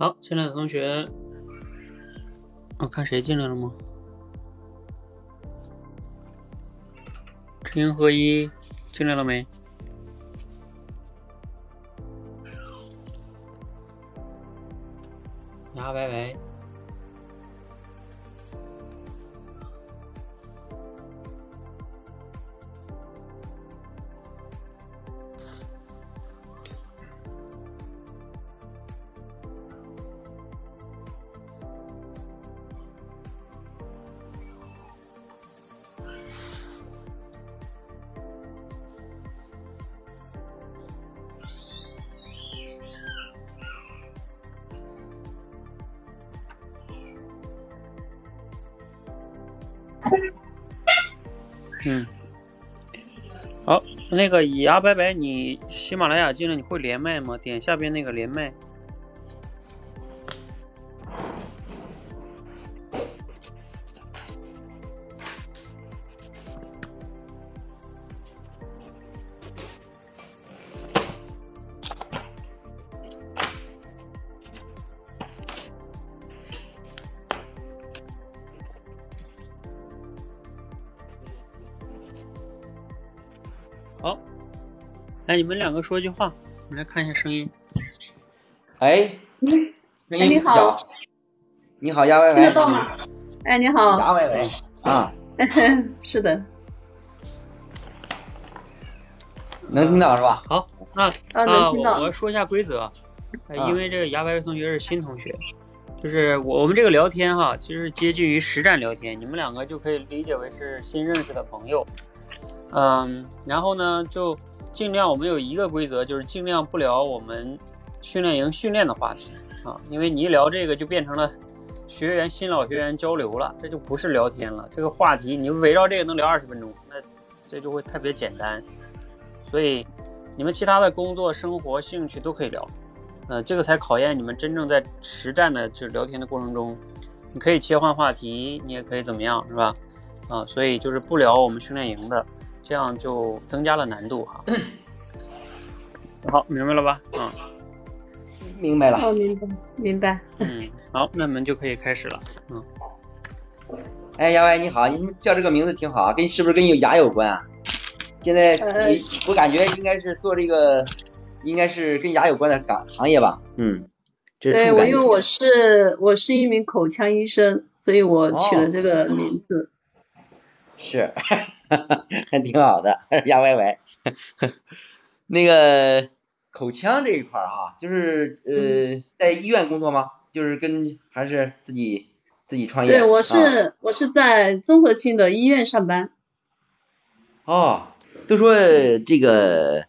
好，进来的同学，我看谁进来了吗？知行合一进来了没？那个牙白白，你喜马拉雅进来你会连麦吗？点下边那个连麦。你们两个说句话，我们来看一下声音。哎，哎，你好，你好，鸭歪歪，听得到吗？哎，你好，鸭歪歪啊，是的，能听到是吧？好，那啊，能听到。我说一下规则，因为这个牙白白同学是新同学，就是我我们这个聊天哈，其实接近于实战聊天，你们两个就可以理解为是新认识的朋友。嗯，然后呢，就尽量我们有一个规则，就是尽量不聊我们训练营训练的话题啊，因为你一聊这个就变成了学员新老学员交流了，这就不是聊天了。这个话题你围绕这个能聊二十分钟，那这就会特别简单。所以你们其他的工作、生活、兴趣都可以聊，呃，这个才考验你们真正在实战的就聊天的过程中，你可以切换话题，你也可以怎么样，是吧？啊，所以就是不聊我们训练营的。这样就增加了难度哈。好，明白了吧？嗯，明白了。哦，明白，明白。嗯，好，那我们就可以开始了。嗯。哎，杨歪你好，你叫这个名字挺好，跟是不是跟有牙有关啊？现在你我感觉应该是做这个，应该是跟牙有关的岗行业吧？嗯。对，我因为我是我是一名口腔医生，所以我取了这个名字。是。还挺好的，牙歪歪。那个口腔这一块儿哈，就是呃，在医院工作吗？就是跟还是自己自己创业？对，我是我是在综合性的医院上班。哦，都说这个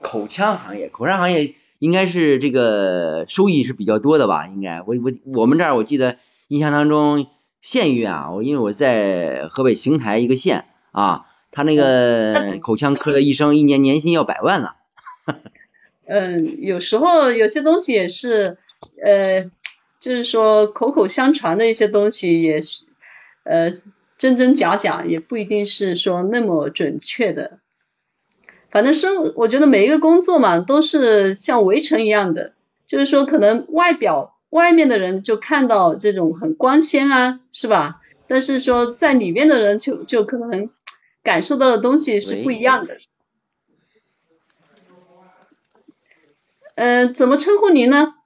口腔行业，口腔行业应该是这个收益是比较多的吧？应该，我我我们这儿我记得印象当中县医院啊，我因为我在河北邢台一个县。啊，他那个口腔科的医生一年年薪要百万了。嗯，有时候有些东西也是，呃，就是说口口相传的一些东西也是，呃，真真假假也不一定是说那么准确的。反正生，我觉得每一个工作嘛，都是像围城一样的，就是说可能外表外面的人就看到这种很光鲜啊，是吧？但是说在里面的人就就可能。感受到的东西是不一样的。嗯，怎么称呼您呢？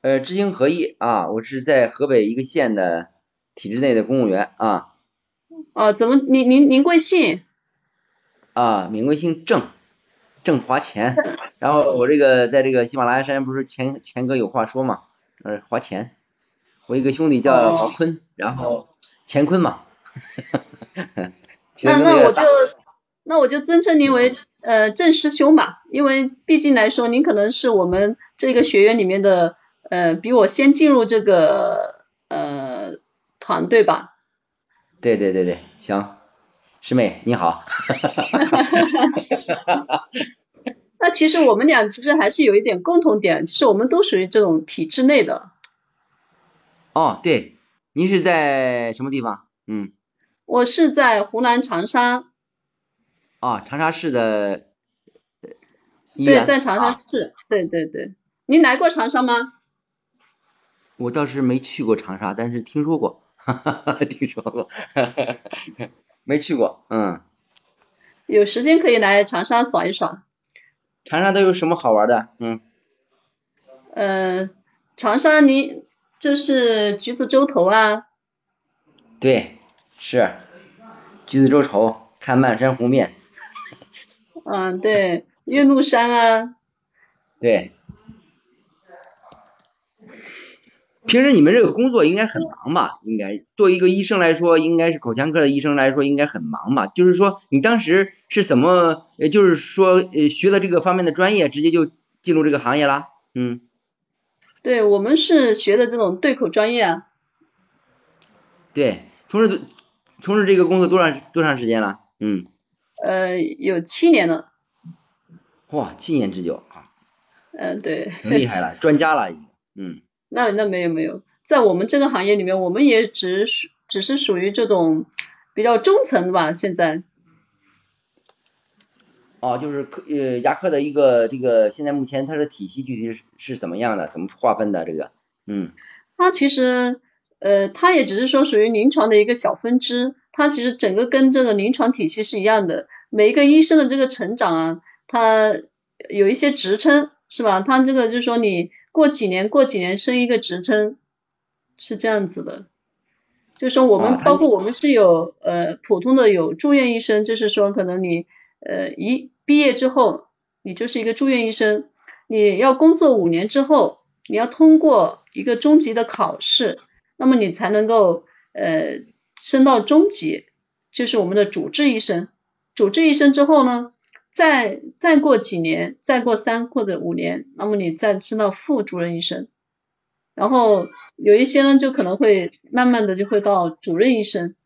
呃，知行合一啊，我是在河北一个县的体制内的公务员啊。哦，怎么您您您贵姓？啊，名贵姓郑，郑华钱。然后我这个在这个喜马拉雅山不是钱钱哥有话说嘛？呃，华钱。我一个兄弟叫王坤，然后乾坤嘛。那那我就那我就尊称您为呃郑师兄吧，因为毕竟来说您可能是我们这个学院里面的呃比我先进入这个呃团队吧。对对对对，行，师妹你好。那其实我们俩其实还是有一点共同点，其实我们都属于这种体制内的。哦，对，您是在什么地方？嗯。我是在湖南长沙。啊，长沙市的对，在长沙市，对对对。您来过长沙吗？我倒是没去过长沙，但是听说过，哈哈哈，听说过，哈哈，没去过，嗯。有时间可以来长沙耍一耍。长沙都有什么好玩的？嗯。呃，长沙你就是橘子洲头啊。对，是橘子洲头，看漫山红遍。嗯，对，岳麓山啊。对。平时你们这个工作应该很忙吧？应该作为一个医生来说，应该是口腔科的医生来说，应该很忙吧？就是说，你当时是怎么，也就是说，呃，学的这个方面的专业，直接就进入这个行业啦？嗯。对，我们是学的这种对口专业啊。对，从事从事这个工作多长多长时间了？嗯。呃，有七年了。哇，七年之久啊。嗯，对。厉害了，专家了，嗯。那那没有没有，在我们这个行业里面，我们也只属只是属于这种比较中层的吧，现在。哦，就是科呃牙科的一个这个现在目前它的体系具体是是怎么样的？怎么划分的这个？嗯。它其实呃它也只是说属于临床的一个小分支，它其实整个跟这个临床体系是一样的。每一个医生的这个成长啊，他有一些职称是吧？他这个就是说你。过几年，过几年升一个职称，是这样子的。就是说我们包括我们是有呃普通的有住院医生，就是说可能你呃一毕业之后，你就是一个住院医生，你要工作五年之后，你要通过一个中级的考试，那么你才能够呃升到中级，就是我们的主治医生。主治医生之后呢？再再过几年，再过三或者五年，那么你再升到副主任医生，然后有一些呢，就可能会慢慢的就会到主任医生。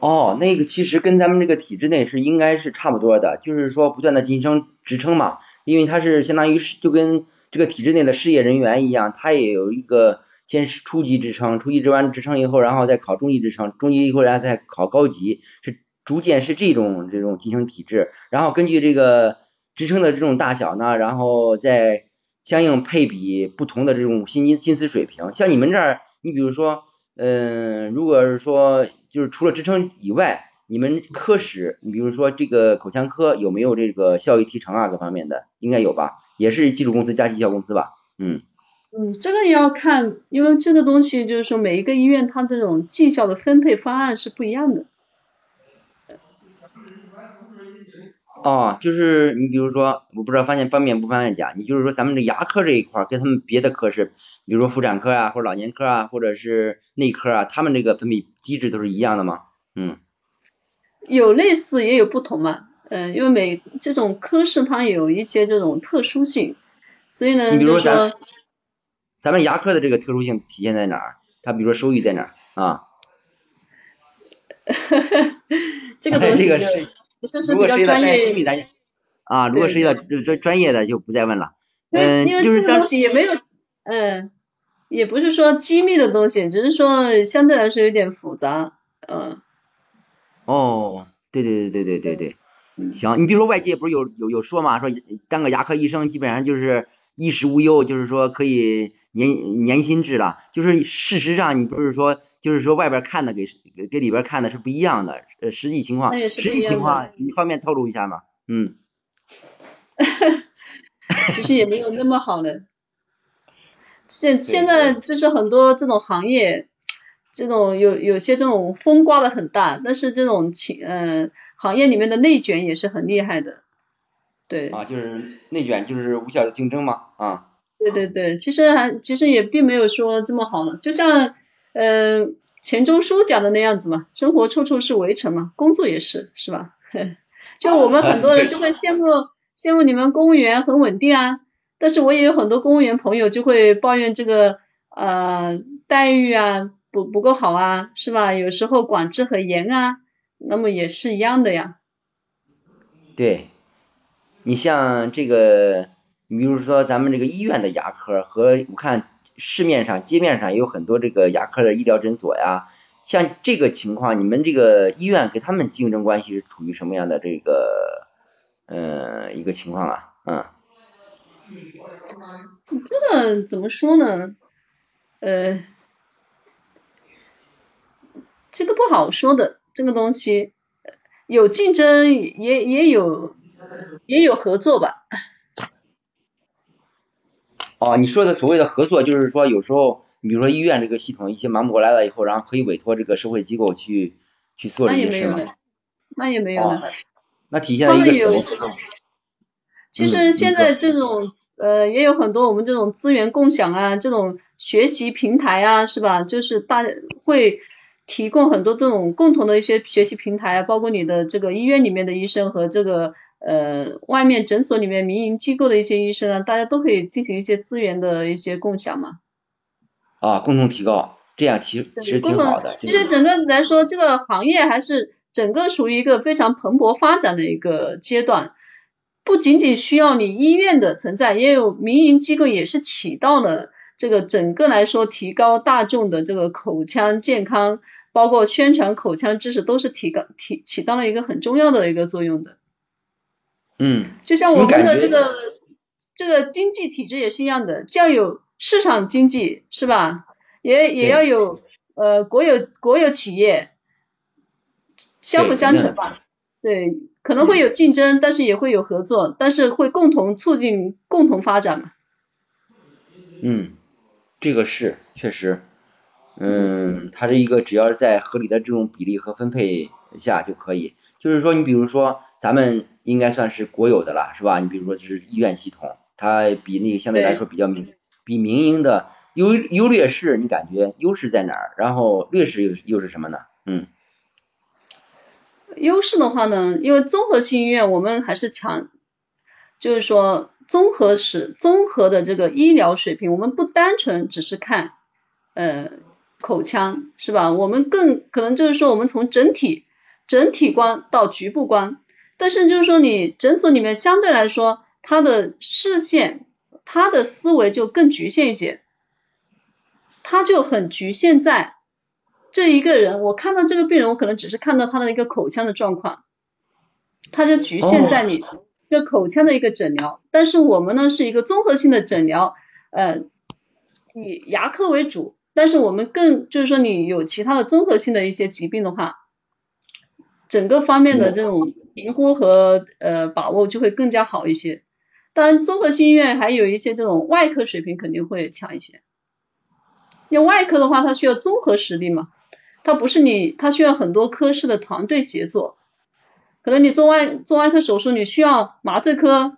哦，那个其实跟咱们这个体制内是应该是差不多的，就是说不断的晋升职称嘛，因为它是相当于是就跟这个体制内的事业人员一样，他也有一个先是初级职称，初级职完职称以后，然后再考中级职称，中级以后然后再考高级是。逐渐是这种这种晋升体制，然后根据这个职称的这种大小呢，然后再相应配比不同的这种薪金薪资水平。像你们这儿，你比如说，嗯，如果是说就是除了职称以外，你们科室，你比如说这个口腔科有没有这个效益提成啊，各方面的应该有吧？也是基础公司加绩效公司吧？嗯。嗯，这个也要看，因为这个东西就是说每一个医院它这种绩效的分配方案是不一样的。哦，就是你比如说，我不知道方便方便不方便讲，你就是说咱们这牙科这一块跟他们别的科室，比如说妇产科啊，或者老年科啊，或者是内科啊，他们这个分泌机制都是一样的吗？嗯。有类似也有不同嘛，嗯，因为每这种科室它有一些这种特殊性，所以呢，就是说，咱们牙科的这个特殊性体现在哪儿？它比如说收益在哪儿啊？这个东西 就。如果涉及到机密，咱啊，如果涉及到专专业的就不再问了。嗯，因为这个东西也没有，嗯，也不是说机密的东西，只是说相对来说有点复杂，嗯。哦，对对对对对对对，行，你比如说外界不是有有有说嘛，说当个牙科医生基本上就是衣食无忧，就是说可以年年薪制了，就是事实上你不是说。就是说外边看的给给里边看的是不一样的，呃，实际情况，实际情况你方便透露一下吗？嗯，其实也没有那么好的，现现在就是很多这种行业，这种有有些这种风刮的很大，但是这种情嗯行业里面的内卷也是很厉害的，对。啊，就是内卷就是无效的竞争嘛，啊。对对对，其实还其实也并没有说这么好呢，就像。嗯，钱钟书讲的那样子嘛，生活处处是围城嘛，工作也是，是吧？就我们很多人就会羡慕羡慕你们公务员很稳定啊，但是我也有很多公务员朋友就会抱怨这个呃待遇啊不不够好啊，是吧？有时候管制很严啊，那么也是一样的呀。对，你像这个，你比如说咱们这个医院的牙科和我看。市面上街面上也有很多这个牙科的医疗诊所呀，像这个情况，你们这个医院跟他们竞争关系是处于什么样的这个呃一个情况啊？嗯。这个怎么说呢？呃，这个不好说的，这个东西有竞争，也也有也有合作吧。哦，你说的所谓的合作，就是说有时候，你比如说医院这个系统一些忙不过来了以后，然后可以委托这个社会机构去去做这那也些事吗？没有的，那也没有的。那体现在一个什么？其嗯实现在这种呃也有很多我们这种资源共享啊，这种学习平台啊，是吧？就是大会提供很多这种共同的一些学习平台啊，包括你的这个医院里面的医生和这个呃外面诊所里面民营机构的一些医生啊，大家都可以进行一些资源的一些共享嘛。啊，共同提高，这样其实其实，挺好的。其实整个来说，这个行业还是整个属于一个非常蓬勃发展的一个阶段。不仅仅需要你医院的存在，也有民营机构也是起到了这个整个来说提高大众的这个口腔健康，包括宣传口腔知识，都是提高提起到了一个很重要的一个作用的。嗯就像我们的这个这个经济体制也是一样的，既要有市场经济是吧？也也要有呃国有国有企业，相辅相成吧。对，可能会有竞争，但是也会有合作，但是会共同促进共同发展嘛。嗯，这个是确实，嗯，它是一个只要是在合理的这种比例和分配下就可以。就是说，你比如说，咱们应该算是国有的了，是吧？你比如说，就是医院系统，它比那个相对来说比较民比民营的优优劣势，你感觉优势在哪儿？然后劣势又又是什么呢？嗯优势的话呢，因为综合性医院我们还是强，就是说综合是综合的这个医疗水平，我们不单纯只是看呃口腔是吧？我们更可能就是说我们从整体整体观到局部观，但是就是说你诊所里面相对来说，他的视线、他的思维就更局限一些，他就很局限在这一个人，我看到这个病人，我可能只是看到他的一个口腔的状况，他就局限在你一个口腔的一个诊疗。但是我们呢是一个综合性的诊疗，呃，以牙科为主，但是我们更就是说你有其他的综合性的一些疾病的话，整个方面的这种评估和呃把握就会更加好一些。当然，综合性医院还有一些这种外科水平肯定会强一些。因为外科的话，它需要综合实力嘛，它不是你，它需要很多科室的团队协作。可能你做外做外科手术，你需要麻醉科，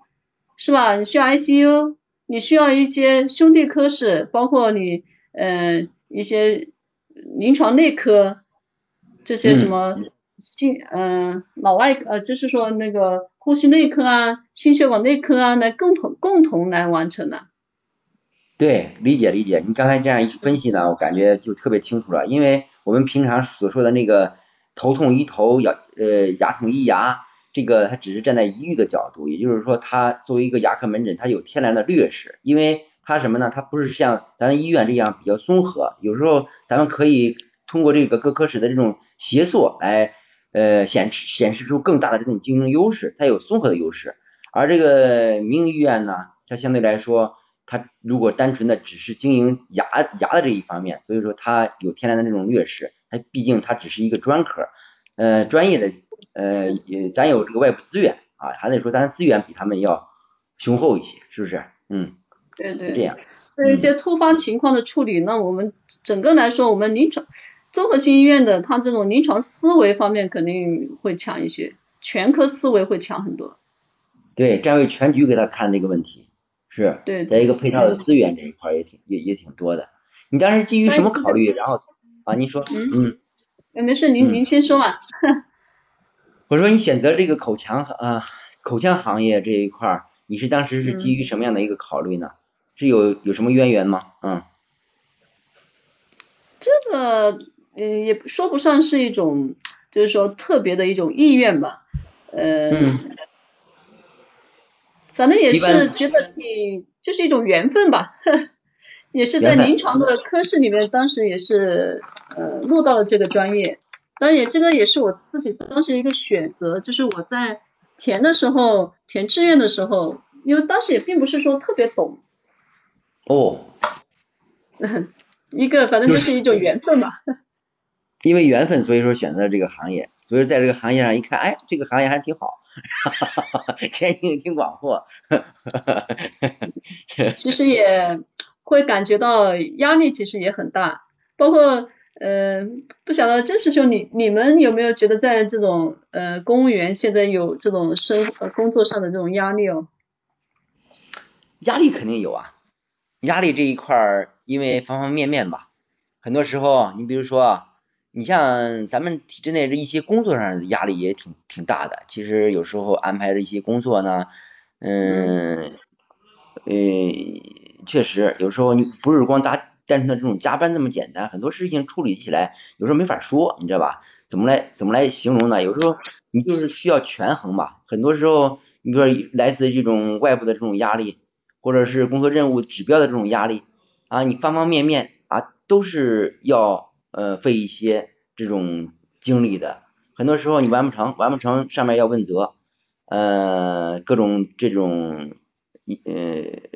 是吧？你需要 ICU，你需要一些兄弟科室，包括你呃一些临床内科，这些什么心呃脑外呃就是说那个呼吸内科啊、心血管内科啊，来共同共同来完成的。对，理解理解。你刚才这样一分析呢，我感觉就特别清楚了。因为我们平常所说的那个头痛医头，牙呃牙痛医牙，这个它只是站在医育的角度，也就是说，它作为一个牙科门诊，它有天然的劣势，因为它什么呢？它不是像咱医院这样比较综合，有时候咱们可以通过这个各科室的这种协作来呃显示显示出更大的这种竞争优势，它有综合的优势。而这个民营医院呢，它相对来说。它如果单纯的只是经营牙牙的这一方面，所以说它有天然的这种劣势。它毕竟它只是一个专科，呃，专业的呃也咱有这个外部资源啊，还得说咱资源比他们要雄厚一些，是不是？嗯，对对。这样。对一些突发情况的处理，那我们整个来说，我们临床综合性医院的它这种临床思维方面肯定会强一些，全科思维会强很多。对，站位全局给他看这个问题。是，对，在一个配套的资源这一块也挺也也挺多的。你当时基于什么考虑？然后啊，您说，嗯，嗯，没事，您您先说吧。我说你选择这个口腔啊口腔行业这一块，你是当时是基于什么样的一个考虑呢？是有有什么渊源吗？嗯，这个嗯也说不上是一种，就是说特别的一种意愿吧，呃。嗯反正也是觉得挺，就是一种缘分吧，也是在临床的科室里面，当时也是呃落到了这个专业，当然也这个也是我自己当时一个选择，就是我在填的时候，填志愿的时候，因为当时也并不是说特别懂，哦，一个反正就是一种缘分嘛。因为缘分，所以说选择这个行业，所以在这个行业上一看，哎，这个行业还挺好，前景挺广阔。其实也会感觉到压力，其实也很大，包括呃，不晓得郑师兄，你你们有没有觉得在这种呃公务员现在有这种生呃工作上的这种压力哦？压力肯定有啊，压力这一块儿，因为方方面面吧，很多时候，你比如说，你像咱们体制内的一些工作上的压力也挺挺大的。其实有时候安排的一些工作呢，嗯，呃，确实有时候你不是光单单纯的这种加班那么简单，很多事情处理起来有时候没法说，你知道吧？怎么来怎么来形容呢？有时候你就是需要权衡吧。很多时候，你比如说来自这种外部的这种压力。或者是工作任务指标的这种压力啊，你方方面面啊都是要呃费一些这种精力的，很多时候你完不成，完不成上面要问责，呃各种这种呃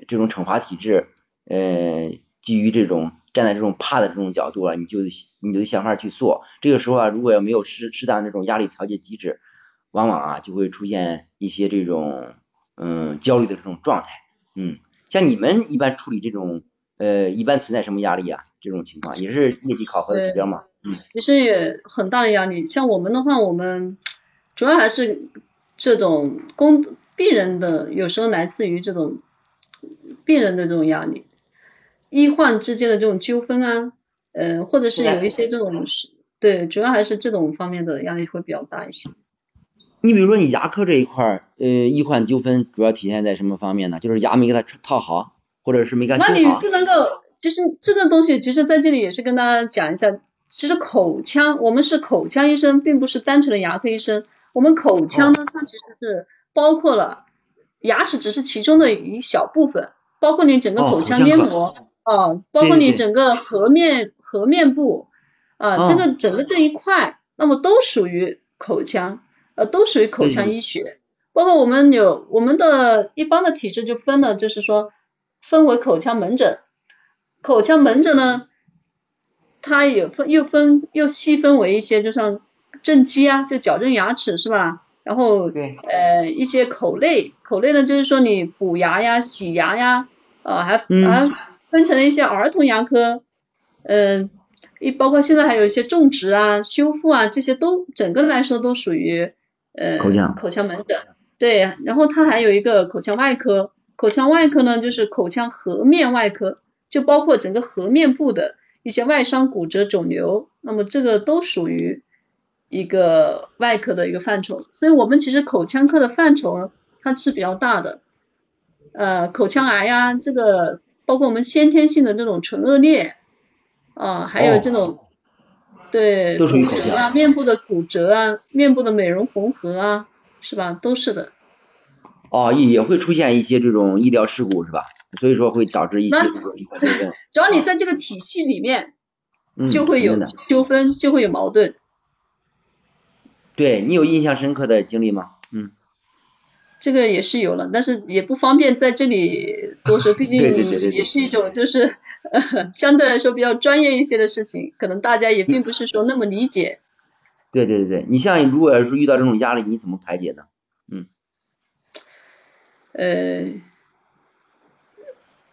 这种惩罚体制，呃基于这种站在这种怕的这种角度啊，你就你就想法去做，这个时候啊如果要没有适适当这种压力调节机制，往往啊就会出现一些这种嗯焦虑的这种状态。嗯，像你们一般处理这种呃，一般存在什么压力啊？这种情况也是业绩考核的指标嘛？嗯，其实也很大的压力。像我们的话，我们主要还是这种工病人的，有时候来自于这种病人的这种压力，医患之间的这种纠纷啊，呃，或者是有一些这种是，对，主要还是这种方面的压力会比较大一些。你比如说，你牙科这一块儿，呃，医患纠纷主要体现在什么方面呢？就是牙没给他套好，或者是没给他修好。那你不能够，其实这个东西，其实在这里也是跟大家讲一下，其实口腔，我们是口腔医生，并不是单纯的牙科医生。我们口腔呢，它其实是包括了牙齿，只是其中的一小部分，包括你整个口腔黏膜啊，包括你整个颌面颌面部啊，这个整个这一块，那么都属于口腔。呃，都属于口腔医学，包括我们有我们的一般的体质就分了，就是说分为口腔门诊，口腔门诊呢，它也分又分又细分为一些，就像正畸啊，就矫正牙齿是吧？然后呃一些口类，口类呢就是说你补牙呀、洗牙呀，呃还还分成了一些儿童牙科，嗯，一包括现在还有一些种植啊、修复啊这些都整个来说都属于。呃，口腔口腔门诊，对，然后它还有一个口腔外科，口腔外科呢就是口腔颌面外科，就包括整个颌面部的一些外伤、骨折、肿瘤，那么这个都属于一个外科的一个范畴。所以我们其实口腔科的范畴它是比较大的，呃，口腔癌呀，这个包括我们先天性的这种唇腭裂，啊，还有这种。对，骨折啊，面部的骨折啊，面部的美容缝合啊，是吧？都是的。哦，也也会出现一些这种医疗事故，是吧？所以说会导致一些这种 只要你在这个体系里面，就会有纠纷，就会有矛盾。对你有印象深刻的经历吗？嗯。这个也是有了，但是也不方便在这里多说，毕竟 也是一种就是呃相对来说比较专业一些的事情，可能大家也并不是说那么理解。对对对对，你像如果要是遇到这种压力，你怎么排解呢？嗯。呃，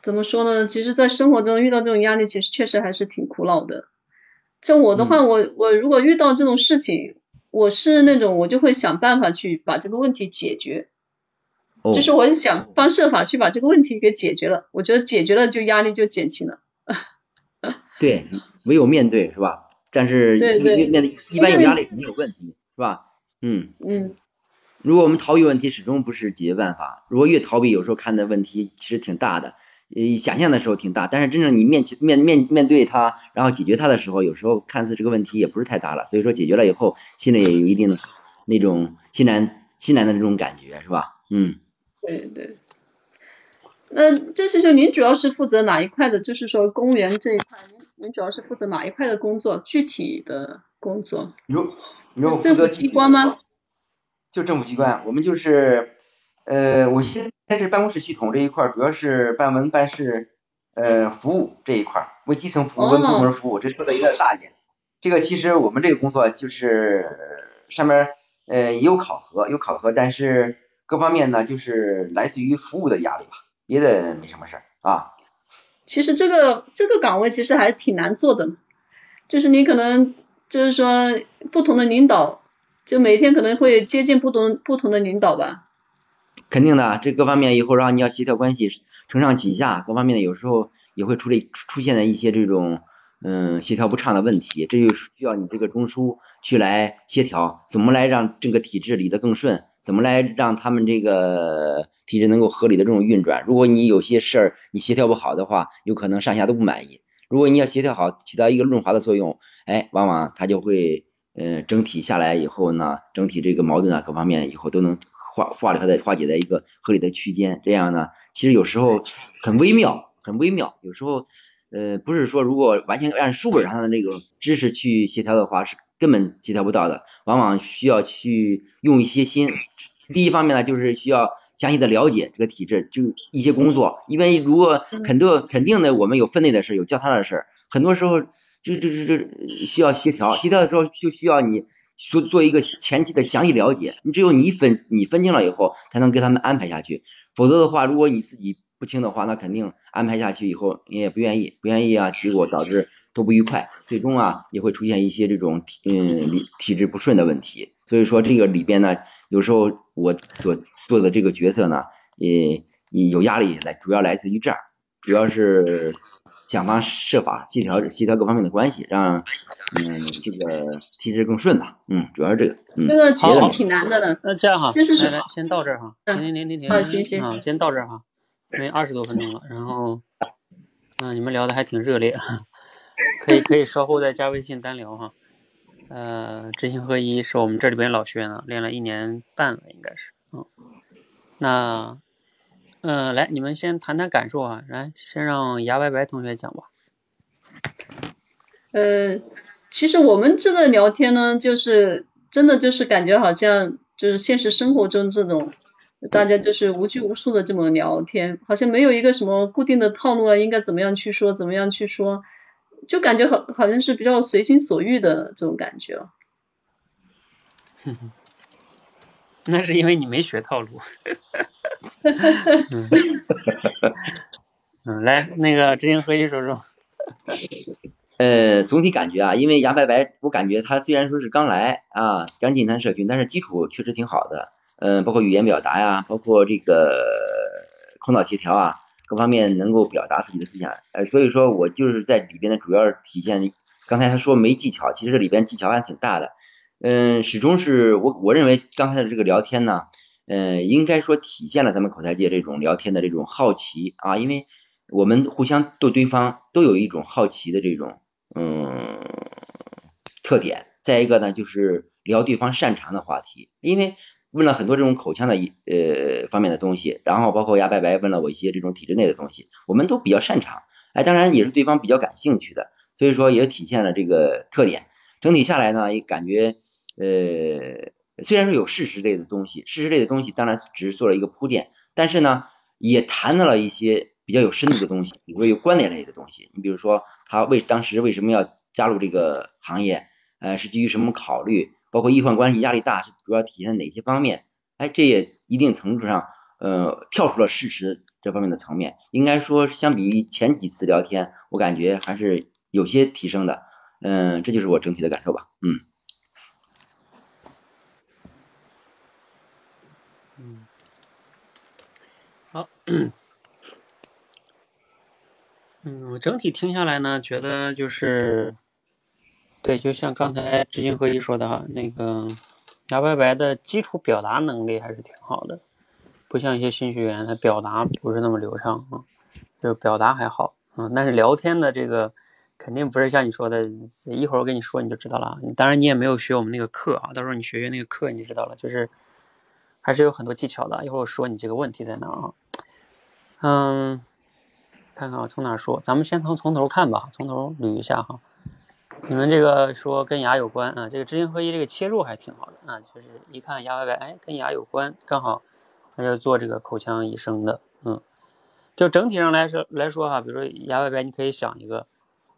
怎么说呢？其实，在生活中遇到这种压力，其实确实还是挺苦恼的。像我的话，我我如果遇到这种事情，我是那种我就会想办法去把这个问题解决。就是我想方设法去把这个问题给解决了，我觉得解决了就压力就减轻了。对，唯有面对是吧？但是对对，面对一般有压力肯定有问题是吧？嗯嗯。如果我们逃避问题，始终不是解决办法。如果越逃避，有时候看的问题其实挺大的，呃，想象的时候挺大，但是真正你面面面面对它，然后解决它的时候，有时候看似这个问题也不是太大了。所以说解决了以后，心里也有一定的那种欣然欣然的这种感觉是吧？嗯。对对，那这是说您主要是负责哪一块的？就是说公务员这一块，您您主要是负责哪一块的工作？具体的工作？有有政府机关吗？就政府机关，我们就是呃，我现在是办公室系统这一块，主要是办文办事，呃，服务这一块，为基层服务、为部门服务，这说的有点大一点。这个其实我们这个工作就是上面呃也有考核，有考核，但是各方面呢就是来自于服务的压力吧，别的没什么事儿啊。其实这个这个岗位其实还挺难做的，就是你可能就是说不同的领导，就每天可能会接近不同不同的领导吧。肯定的，这各方面以后让你要协调关系，承上启下，各方面的有时候也会出来出现的一些这种嗯协调不畅的问题，这就需要你这个中枢去来协调，怎么来让这个体制理得更顺，怎么来让他们这个体制能够合理的这种运转。如果你有些事儿你协调不好的话，有可能上下都不满意。如果你要协调好，起到一个润滑的作用，哎，往往它就会嗯整体下来以后呢，整体这个矛盾啊各方面以后都能。化化理化在化解在一个合理的区间，这样呢，其实有时候很微妙，很微妙。有时候，呃，不是说如果完全按书本上的那个知识去协调的话，是根本协调不到的。往往需要去用一些心。第一方面呢，就是需要详细的了解这个体制，就一些工作。因为如果肯定肯定的，我们有分内的事，有交叉的事，很多时候这这这这需要协调。协调的时候就需要你。做做一个前期的详细了解，你只有你分你分清了以后，才能给他们安排下去。否则的话，如果你自己不清的话，那肯定安排下去以后你也不愿意，不愿意啊，结果导致都不愉快，最终啊也会出现一些这种嗯体质不顺的问题。所以说这个里边呢，有时候我所做的这个角色呢，也有压力来，主要来自于这儿，主要是。想方设法协调协调各方面的关系，让嗯这个体制更顺吧。嗯，主要是这个。这个其实挺难的呢。那这样哈，来来，先到这儿哈。停停停停停。啊，行行。啊，先到这儿哈，因为二十多分钟了。然后，嗯，你们聊的还挺热烈，可以可以稍后再加微信单聊哈。呃，知行合一是我们这里边老学员了，练了一年半了，应该是。嗯，那。嗯，来，你们先谈谈感受啊。来，先让牙白白同学讲吧。呃，其实我们这个聊天呢，就是真的就是感觉好像就是现实生活中这种，大家就是无拘无束的这么聊天，好像没有一个什么固定的套路啊，应该怎么样去说，怎么样去说，就感觉好好像是比较随心所欲的这种感觉。哼哼，那是因为你没学套路。嗯，来，那个执行合一说说。呃，总体感觉啊，因为杨白白，我感觉他虽然说是刚来啊，刚进咱社群，但是基础确实挺好的。嗯，包括语言表达呀，包括这个口脑协调啊，各方面能够表达自己的思想。呃，所以说我就是在里边的主要体现。刚才他说没技巧，其实里边技巧还挺大的。嗯，始终是我我认为刚才的这个聊天呢。嗯，应该说体现了咱们口才界这种聊天的这种好奇啊，因为我们互相对对方都有一种好奇的这种嗯特点。再一个呢，就是聊对方擅长的话题，因为问了很多这种口腔的呃方面的东西，然后包括牙白白问了我一些这种体制内的东西，我们都比较擅长，哎，当然也是对方比较感兴趣的，所以说也体现了这个特点。整体下来呢，也感觉呃。虽然说有事实类的东西，事实类的东西当然只是做了一个铺垫，但是呢，也谈到了一些比较有深度的东西，比如说有观点类的东西。你比如说他为当时为什么要加入这个行业，呃，是基于什么考虑？包括医患关系压力大是主要体现在哪些方面？哎，这也一定程度上，呃，跳出了事实这方面的层面。应该说，相比于前几次聊天，我感觉还是有些提升的。嗯，这就是我整体的感受吧。嗯。好，嗯，我整体听下来呢，觉得就是，对，就像刚才知行合一说的哈，那个牙白白的基础表达能力还是挺好的，不像一些新学员，他表达不是那么流畅啊，就表达还好啊，但是聊天的这个肯定不是像你说的，一会儿我跟你说你就知道了，当然你也没有学我们那个课啊，到时候你学学那个课你就知道了，就是还是有很多技巧的，一会儿我说你这个问题在哪啊。嗯，看看啊，从哪说？咱们先从从头看吧，从头捋一下哈。你们这个说跟牙有关啊，这个知行合一这个切入还挺好的啊，就是一看牙白白，哎，跟牙有关，刚好他就做这个口腔医生的，嗯，就整体上来说来说哈，比如说牙白白，你可以想一个，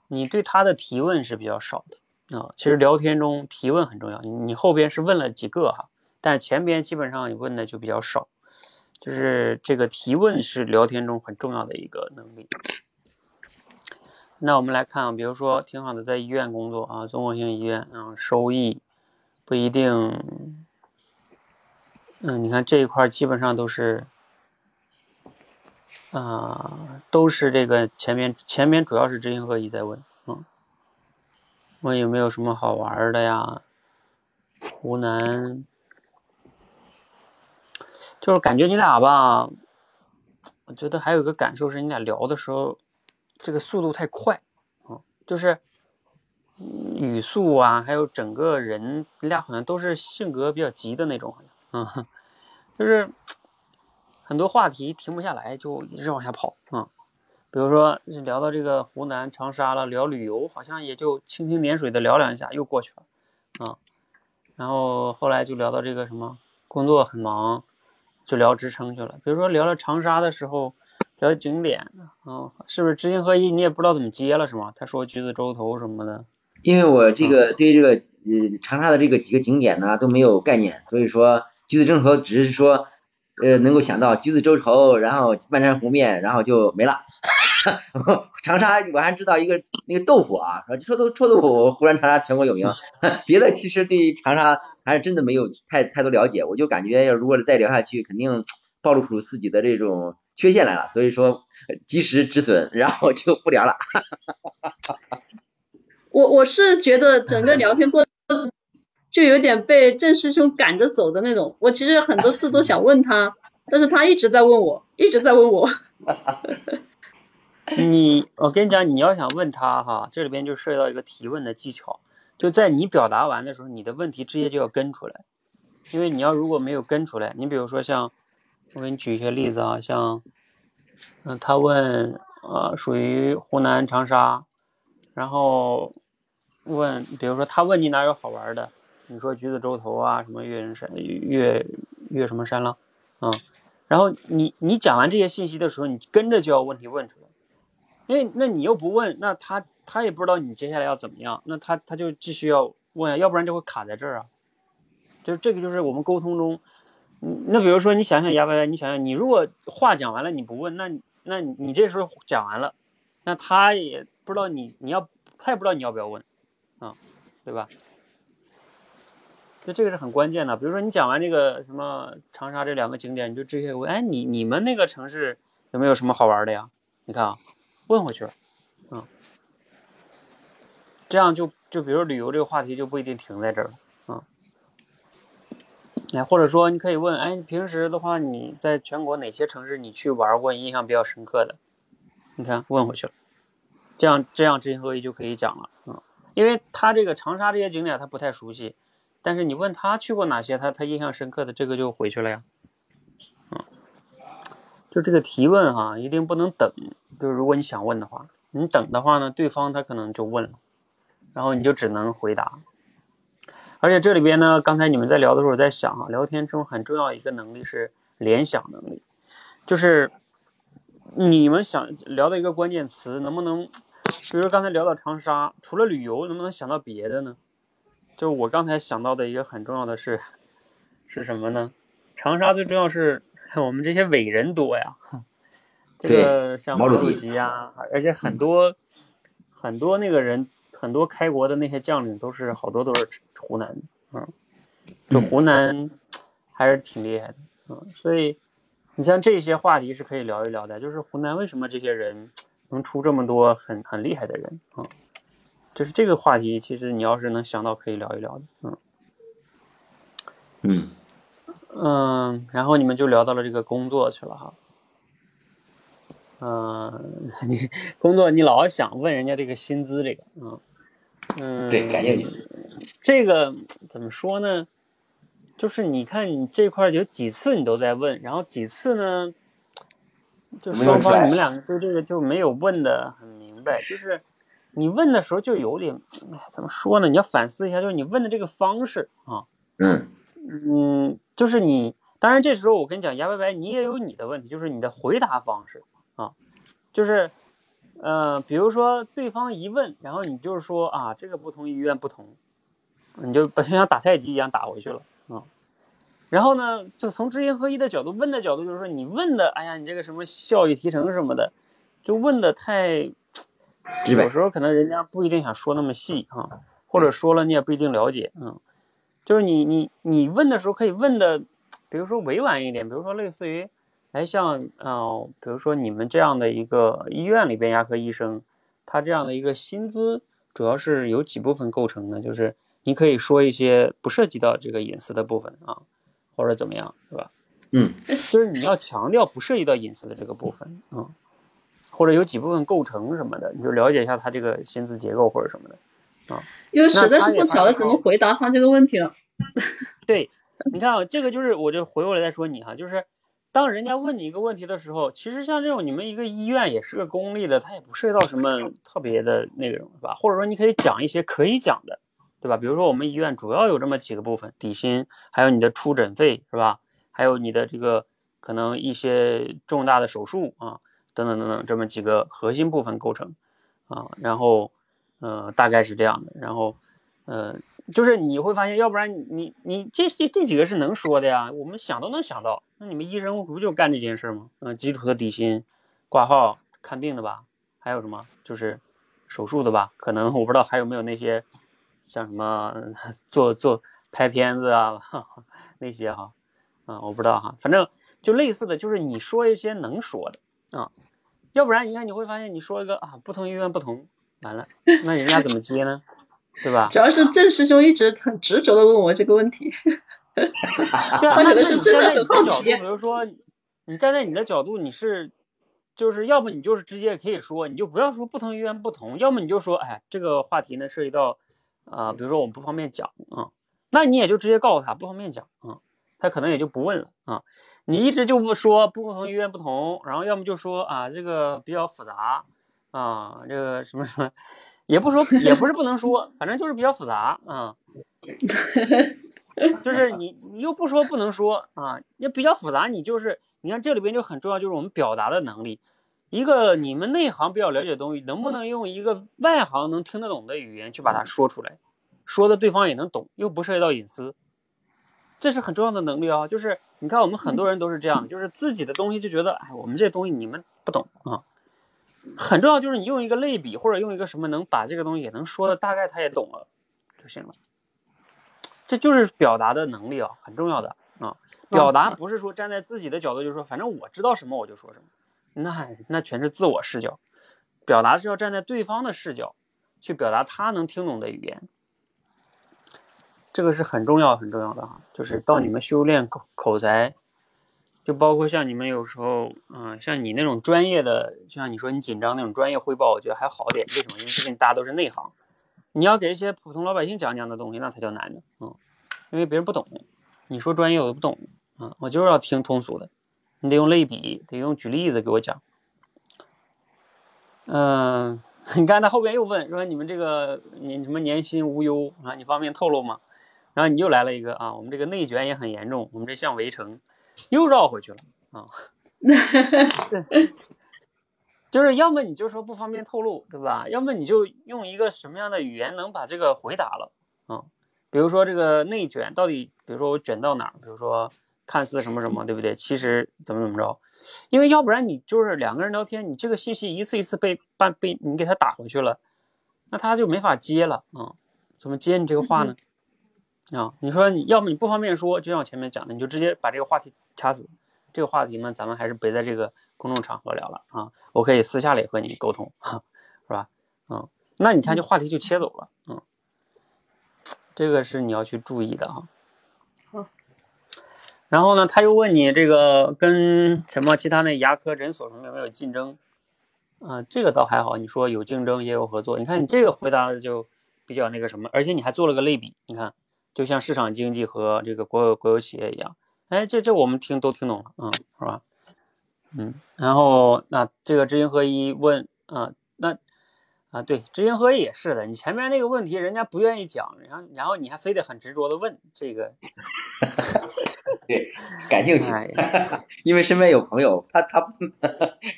你对他的提问是比较少的啊。其实聊天中提问很重要，你后边是问了几个哈，但是前边基本上你问的就比较少，就是这个提问是聊天中很重要的一个能力。那我们来看啊，比如说挺好的，在医院工作啊，综合性医院，嗯，收益不一定，嗯，你看这一块基本上都是，啊，都是这个前面前面主要是知行合一在问，嗯，问有没有什么好玩的呀？湖南，就是感觉你俩吧，我觉得还有个感受是你俩聊的时候。这个速度太快，啊，就是语速啊，还有整个人，你俩好像都是性格比较急的那种，嗯，就是很多话题停不下来，就一直往下跑，啊，比如说聊到这个湖南长沙了，聊旅游，好像也就蜻蜓点水的聊两下又过去了，啊，然后后来就聊到这个什么工作很忙，就聊职称去了，比如说聊了长沙的时候。聊景点，嗯，是不是知行合一？你也不知道怎么接了，是吗？他说橘子洲头什么的。因为我这个对这个呃长沙的这个几个景点呢都没有概念，所以说橘子洲头只是说呃能够想到橘子洲头，然后万山湖面，然后就没了。长沙我还知道一个那个豆腐啊，臭豆臭豆腐，湖南长沙全国有名。别的其实对长沙还是真的没有太太多了解，我就感觉要如果再聊下去，肯定暴露出自己的这种。缺陷来了，所以说及时止损，然后就不聊了。我我是觉得整个聊天过程就有点被郑师兄赶着走的那种。我其实很多次都想问他，但是他一直在问我，一直在问我。你，我跟你讲，你要想问他哈，这里边就涉及到一个提问的技巧，就在你表达完的时候，你的问题直接就要跟出来，因为你要如果没有跟出来，你比如说像。我给你举一些例子啊，像，嗯，他问，呃，属于湖南长沙，然后问，比如说他问你哪有好玩的，你说橘子洲头啊，什么岳云山、岳岳什么山了，嗯，然后你你讲完这些信息的时候，你跟着就要问题问出来，因为那你又不问，那他他也不知道你接下来要怎么样，那他他就继续要问啊，要不然就会卡在这儿啊，就是这个就是我们沟通中。嗯那比如说，你想想，牙白白，你想想，你如果话讲完了，你不问，那那你这时候讲完了，那他也不知道你你要，他也不知道你要不要问，啊，对吧？就这个是很关键的。比如说，你讲完这个什么长沙这两个景点，你就直接问，哎，你你们那个城市有没有什么好玩的呀？你看啊，问回去了，啊，这样就就比如旅游这个话题就不一定停在这儿了。哎，或者说你可以问，哎，平时的话，你在全国哪些城市你去玩过，印象比较深刻的？你看，问回去了，这样这样知行合一就可以讲了啊。因为他这个长沙这些景点他不太熟悉，但是你问他去过哪些，他他印象深刻的这个就回去了呀。就这个提问哈，一定不能等。就是如果你想问的话，你等的话呢，对方他可能就问了，然后你就只能回答。而且这里边呢，刚才你们在聊的时候，我在想啊，聊天中很重要一个能力是联想能力，就是你们想聊的一个关键词，能不能，比如刚才聊到长沙，除了旅游，能不能想到别的呢？就我刚才想到的一个很重要的是，是什么呢？长沙最重要是 我们这些伟人多呀，这个像毛主席呀，而且很多很多那个人。很多开国的那些将领都是好多都是湖南的，嗯，就湖南还是挺厉害的，嗯，所以你像这些话题是可以聊一聊的，就是湖南为什么这些人能出这么多很很厉害的人啊？就是这个话题，其实你要是能想到可以聊一聊的，嗯，嗯，嗯，然后你们就聊到了这个工作去了哈。嗯，你工作你老想问人家这个薪资这个，嗯嗯，对，感兴趣。这个怎么说呢？就是你看你这块有几次你都在问，然后几次呢，就双方你们两个对这个就没有问的很明白。就是你问的时候就有点，哎，怎么说呢？你要反思一下，就是你问的这个方式啊，嗯嗯，就是你当然这时候我跟你讲，牙白白，你也有你的问题，就是你的回答方式啊，就是呃，比如说对方一问，然后你就是说啊，这个不同医院不同，你就就像打太极一样打回去了啊。然后呢，就从知行合一的角度问的角度，就是说你问的，哎呀，你这个什么效益提成什么的，就问的太，有时候可能人家不一定想说那么细啊，或者说了你也不一定了解，嗯，就是你你你问的时候可以问的，比如说委婉一点，比如说类似于，哎，像嗯，比如说你们这样的一个医院里边牙科医生，他这样的一个薪资主要是由几部分构成的，就是你可以说一些不涉及到这个隐私的部分啊。或者怎么样，是吧？嗯，就是你要强调不涉及到隐私的这个部分，啊，或者有几部分构成什么的，你就了解一下他这个薪资结构或者什么的，啊，因为实在是不晓得怎么回答他这个问题了。对，你看啊，这个就是我就回过来再说你哈，就是当人家问你一个问题的时候，其实像这种你们一个医院也是个公立的，它也不涉及到什么特别的内容，是吧？或者说你可以讲一些可以讲的。对吧？比如说我们医院主要有这么几个部分：底薪，还有你的出诊费，是吧？还有你的这个可能一些重大的手术啊，等等等等，这么几个核心部分构成啊。然后，呃，大概是这样的。然后，呃，就是你会发现，要不然你你这这这几个是能说的呀，我们想都能想到。那你们医生不就干这件事吗？嗯，基础的底薪、挂号、看病的吧？还有什么？就是手术的吧？可能 我不知道还有没有那些。像什么做做拍片子啊 那些哈，啊我不知道哈，反正就类似的就是你说一些能说的啊，要不然你看你会发现你说一个啊不同医院不同，完了那人家怎么接呢？对吧？主要是郑师兄一直很执着的问我这个问题，他可能是真的很好奇。比如说你站在你的角度，你是就是要不你就是直接可以说，你就不要说不同医院不同，要么你就说哎这个话题呢涉及到。啊，比如说我们不方便讲啊，那你也就直接告诉他不方便讲啊，他可能也就不问了啊。你一直就不说不同医院不同，然后要么就说啊这个比较复杂啊，这个什么什么，也不说也不是不能说，反正就是比较复杂啊。就是你你又不说不能说啊，也比较复杂，你就是你看这里边就很重要，就是我们表达的能力。一个你们内行比较了解的东西，能不能用一个外行能听得懂的语言去把它说出来，说的对方也能懂，又不涉及到隐私，这是很重要的能力啊。就是你看我们很多人都是这样的，就是自己的东西就觉得，哎，我们这东西你们不懂啊。很重要就是你用一个类比或者用一个什么能把这个东西也能说的大概他也懂了就行了。这就是表达的能力啊，很重要的啊。表达不是说站在自己的角度就说，反正我知道什么我就说什么。那那全是自我视角，表达是要站在对方的视角去表达他能听懂的语言，这个是很重要很重要的哈。就是到你们修炼口口才，就包括像你们有时候，嗯，像你那种专业的，像你说你紧张那种专业汇报，我觉得还好点。为什么？因为毕竟大家都是内行，你要给一些普通老百姓讲讲的东西，那才叫难的，嗯，因为别人不懂，你说专业我都不懂，啊，我就是要听通俗的。你得用类比，得用举例子给我讲。嗯，你看他后边又问说：“你们这个年什么年薪无忧啊？你方便透露吗？”然后你又来了一个啊，我们这个内卷也很严重，我们这像围城，又绕回去了啊。就是要么你就说不方便透露，对吧？要么你就用一个什么样的语言能把这个回答了啊？比如说这个内卷到底，比如说我卷到哪儿？比如说。看似什么什么，对不对？其实怎么怎么着？因为要不然你就是两个人聊天，你这个信息一次一次被半被你给他打回去了，那他就没法接了啊？怎么接你这个话呢？啊，你说你要么你不方便说，就像我前面讲的，你就直接把这个话题掐死。这个话题嘛，咱们还是别在这个公众场合聊了啊。我可以私下里和你沟通，是吧？嗯，那你看这话题就切走了，嗯，这个是你要去注意的哈。然后呢，他又问你这个跟什么其他那牙科诊所什么有没有竞争？啊，这个倒还好，你说有竞争也有合作。你看你这个回答的就比较那个什么，而且你还做了个类比，你看就像市场经济和这个国有国有企业一样。哎，这这我们听都听懂了，嗯，是吧？嗯，然后那这个知行合一问啊，那啊对，知行合一也是的，你前面那个问题人家不愿意讲，然后然后你还非得很执着的问这个。对，感兴趣，因为身边有朋友，他他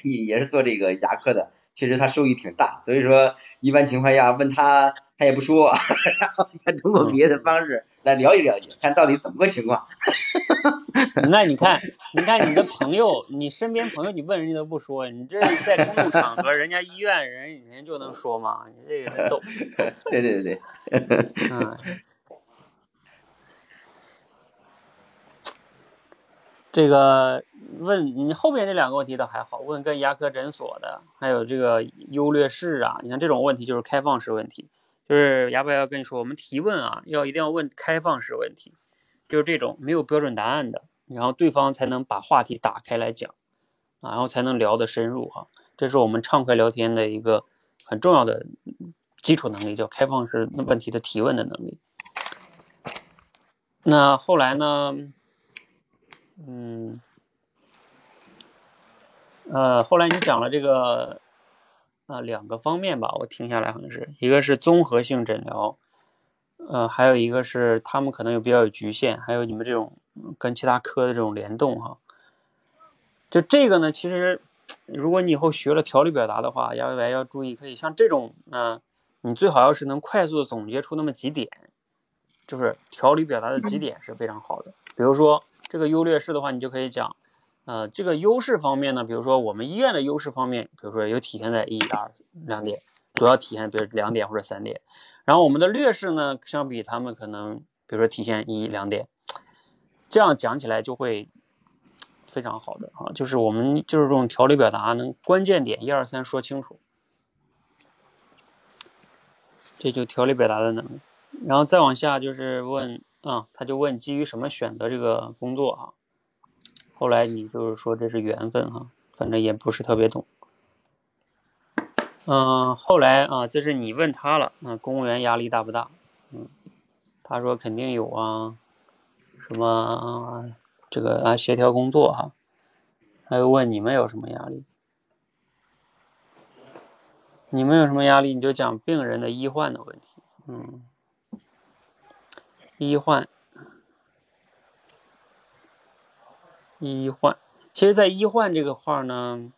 也也是做这个牙科的，确实他收益挺大，所以说一般情况下问他他也不说，然后再通过别的方式来了解了解，看到底怎么个情况。那你看，你看你的朋友，你身边朋友，你问人家都不说，你这在公共场合，人家医院人人就能说吗？你这个逗。对对对对，嗯。这个问你后面这两个问题倒还好，问跟牙科诊所的，还有这个优劣势啊，你看这种问题就是开放式问题，就是牙白要跟你说，我们提问啊，要一定要问开放式问题，就是这种没有标准答案的，然后对方才能把话题打开来讲，然后才能聊得深入哈，这是我们畅快聊天的一个很重要的基础能力，叫开放式问题的提问的能力。那后来呢？嗯，呃，后来你讲了这个啊两个方面吧，我听下来好像是一个是综合性诊疗，呃，还有一个是他们可能有比较有局限，还有你们这种跟其他科的这种联动哈。就这个呢，其实如果你以后学了条理表达的话，牙白白要注意，可以像这种呢，你最好要是能快速的总结出那么几点，就是条理表达的几点是非常好的，比如说。这个优劣势的话，你就可以讲，呃，这个优势方面呢，比如说我们医院的优势方面，比如说有体现在一二两点，主要体现比如两点或者三点，然后我们的劣势呢，相比他们可能，比如说体现一两点，这样讲起来就会非常好的啊，就是我们就是这种条理表达，能关键点一二三说清楚，这就条理表达的能力，然后再往下就是问。啊，他就问基于什么选择这个工作哈？后来你就是说这是缘分哈，反正也不是特别懂。嗯，后来啊，这是你问他了，啊，公务员压力大不大？嗯，他说肯定有啊，什么这个啊协调工作哈，还有问你们有什么压力？你们有什么压力？你就讲病人的医患的问题，嗯。医患，医患，其实，在医患这个块呢，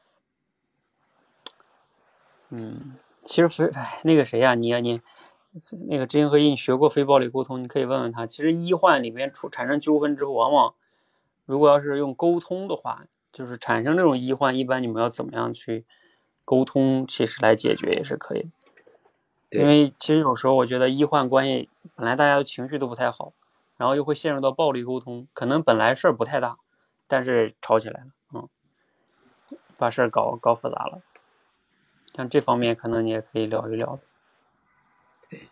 嗯，其实非哎，那个谁呀，你呀你，那个知行合一，你学过非暴力沟通，你可以问问他。其实医患里面出产生纠纷之后，往往如果要是用沟通的话，就是产生这种医患，一般你们要怎么样去沟通，其实来解决也是可以的。因为其实有时候我觉得医患关系本来大家的情绪都不太好，然后又会陷入到暴力沟通，可能本来事儿不太大，但是吵起来了，嗯，把事儿搞搞复杂了。像这方面可能你也可以聊一聊。对，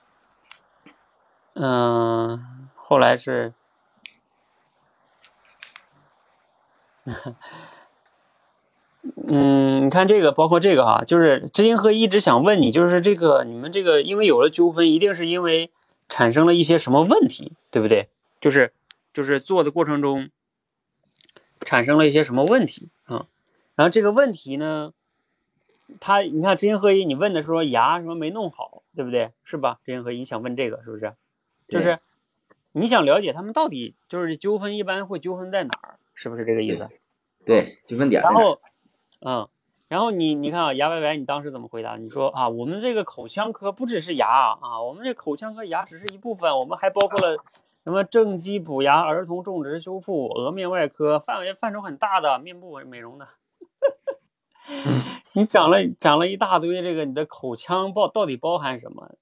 嗯，后来是。嗯，你看这个，包括这个哈，就是知行合一直想问你，就是这个你们这个，因为有了纠纷，一定是因为产生了一些什么问题，对不对？就是就是做的过程中产生了一些什么问题啊？然后这个问题呢，他你看知行合一，你问的说牙什么没弄好，对不对？是吧？知行合一你想问这个是不是？就是你想了解他们到底就是纠纷一般会纠纷在哪儿，是不是这个意思？对，纠纷点。然后。嗯，然后你你看啊，牙白白，你当时怎么回答？你说啊，我们这个口腔科不只是牙啊，我们这口腔科牙只是一部分，我们还包括了什么正畸补牙、儿童种植修复、额面外科，范围范畴很大的，面部美容的。你讲了讲了一大堆，这个你的口腔包到底包含什么？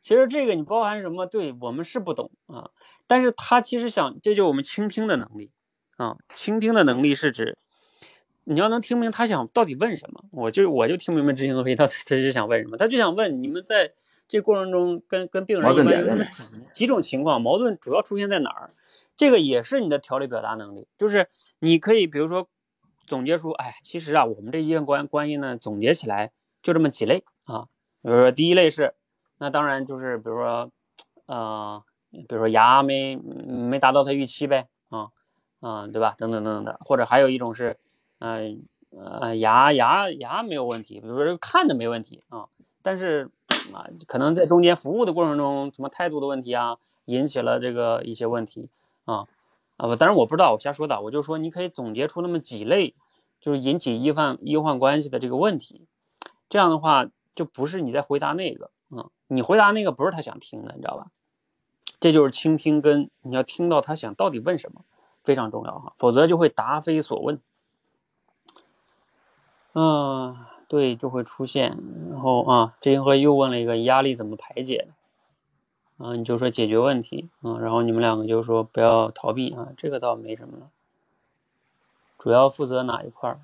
其实这个你包含什么？对我们是不懂啊，但是他其实想，这就是我们倾听的能力啊，倾听的能力是指。你要能听明他想到底问什么，我就我就听明白知行合一他他是想问什么，他就想问你们在这过程中跟跟病人一般有那么几几种情况，矛盾主要出现在哪儿？这个也是你的条理表达能力，就是你可以比如说总结出，哎，其实啊，我们这医院关关系呢，总结起来就这么几类啊，比如说第一类是，那当然就是比如说，呃，比如说牙没没达到他预期呗，啊啊，对吧？等等等等的，或者还有一种是。嗯呃牙牙牙没有问题，比如说看的没问题啊，但是啊可能在中间服务的过程中，什么态度的问题啊，引起了这个一些问题啊啊，当然我不知道，我瞎说的，我就说你可以总结出那么几类，就是引起医患医患关系的这个问题，这样的话就不是你在回答那个，嗯，你回答那个不是他想听的，你知道吧？这就是倾听，跟你要听到他想到底问什么非常重要哈，否则就会答非所问。嗯，对，就会出现。然后啊，这一回又问了一个压力怎么排解的，啊，你就说解决问题，嗯，然后你们两个就说不要逃避啊，这个倒没什么了。主要负责哪一块儿？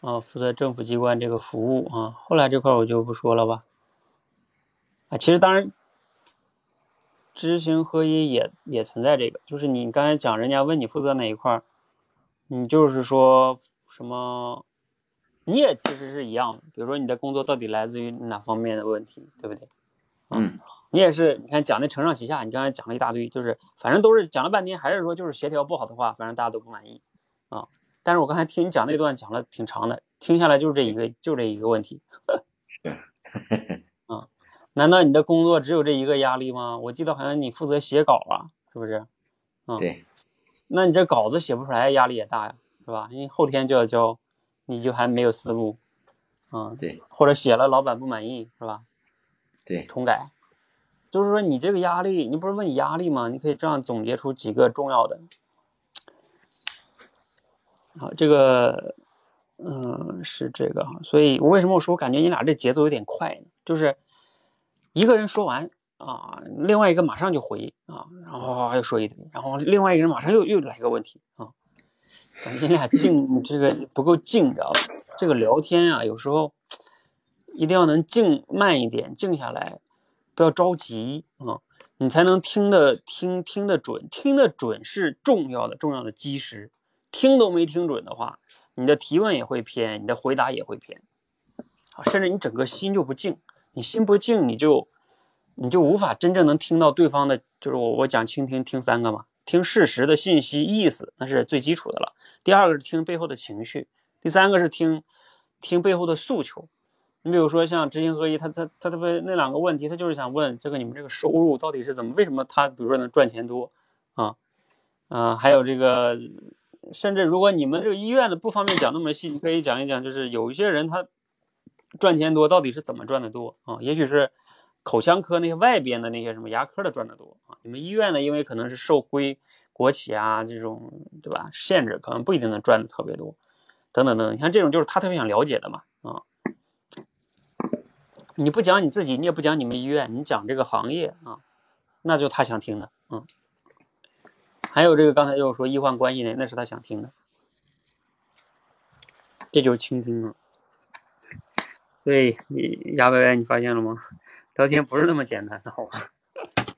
啊，负责政府机关这个服务啊。后来这块我就不说了吧。啊，其实当然。知行合一也也存在这个，就是你刚才讲，人家问你负责哪一块儿，你就是说什么，你也其实是一样的。比如说你的工作到底来自于哪方面的问题，对不对？嗯，你也是，你看讲那承上启下，你刚才讲了一大堆，就是反正都是讲了半天，还是说就是协调不好的话，反正大家都不满意啊。但是我刚才听你讲那段讲了挺长的，听下来就是这一个，就这一个问题。是。难道你的工作只有这一个压力吗？我记得好像你负责写稿啊，是不是？嗯，对。那你这稿子写不出来，压力也大呀，是吧？因为后天就要交，你就还没有思路，嗯，对。或者写了老板不满意，是吧？对，重改。就是说你这个压力，你不是问你压力吗？你可以这样总结出几个重要的。好，这个，嗯，是这个哈。所以我为什么我说我感觉你俩这节奏有点快呢？就是。一个人说完啊，另外一个马上就回啊，然后又说一堆，然后另外一个人马上又又来一个问题啊，感觉你俩静这个不够静，你知道吧？这个聊天啊，有时候一定要能静慢一点，静下来，不要着急啊，你才能听得听听得准，听得准是重要的重要的基石，听都没听准的话，你的提问也会偏，你的回答也会偏，啊，甚至你整个心就不静。你心不静，你就你就无法真正能听到对方的，就是我我讲倾听听三个嘛，听事实的信息意思，那是最基础的了。第二个是听背后的情绪，第三个是听听背后的诉求。你比如说像知行合一，他他他特别那两个问题，他就是想问这个你们这个收入到底是怎么，为什么他比如说能赚钱多啊？啊，还有这个，甚至如果你们这个医院的不方便讲那么细，你可以讲一讲，就是有一些人他。赚钱多到底是怎么赚的多啊？也许是口腔科那些外边的那些什么牙科的赚的多啊。你们医院呢，因为可能是受规国企啊这种对吧限制，可能不一定能赚的特别多，等等等等。你看这种就是他特别想了解的嘛啊。你不讲你自己，你也不讲你们医院，你讲这个行业啊，那就他想听的嗯。还有这个刚才又说医患关系呢，那是他想听的，这就是倾听啊。所以，牙白白，你发现了吗？聊天不是那么简单的，好吧？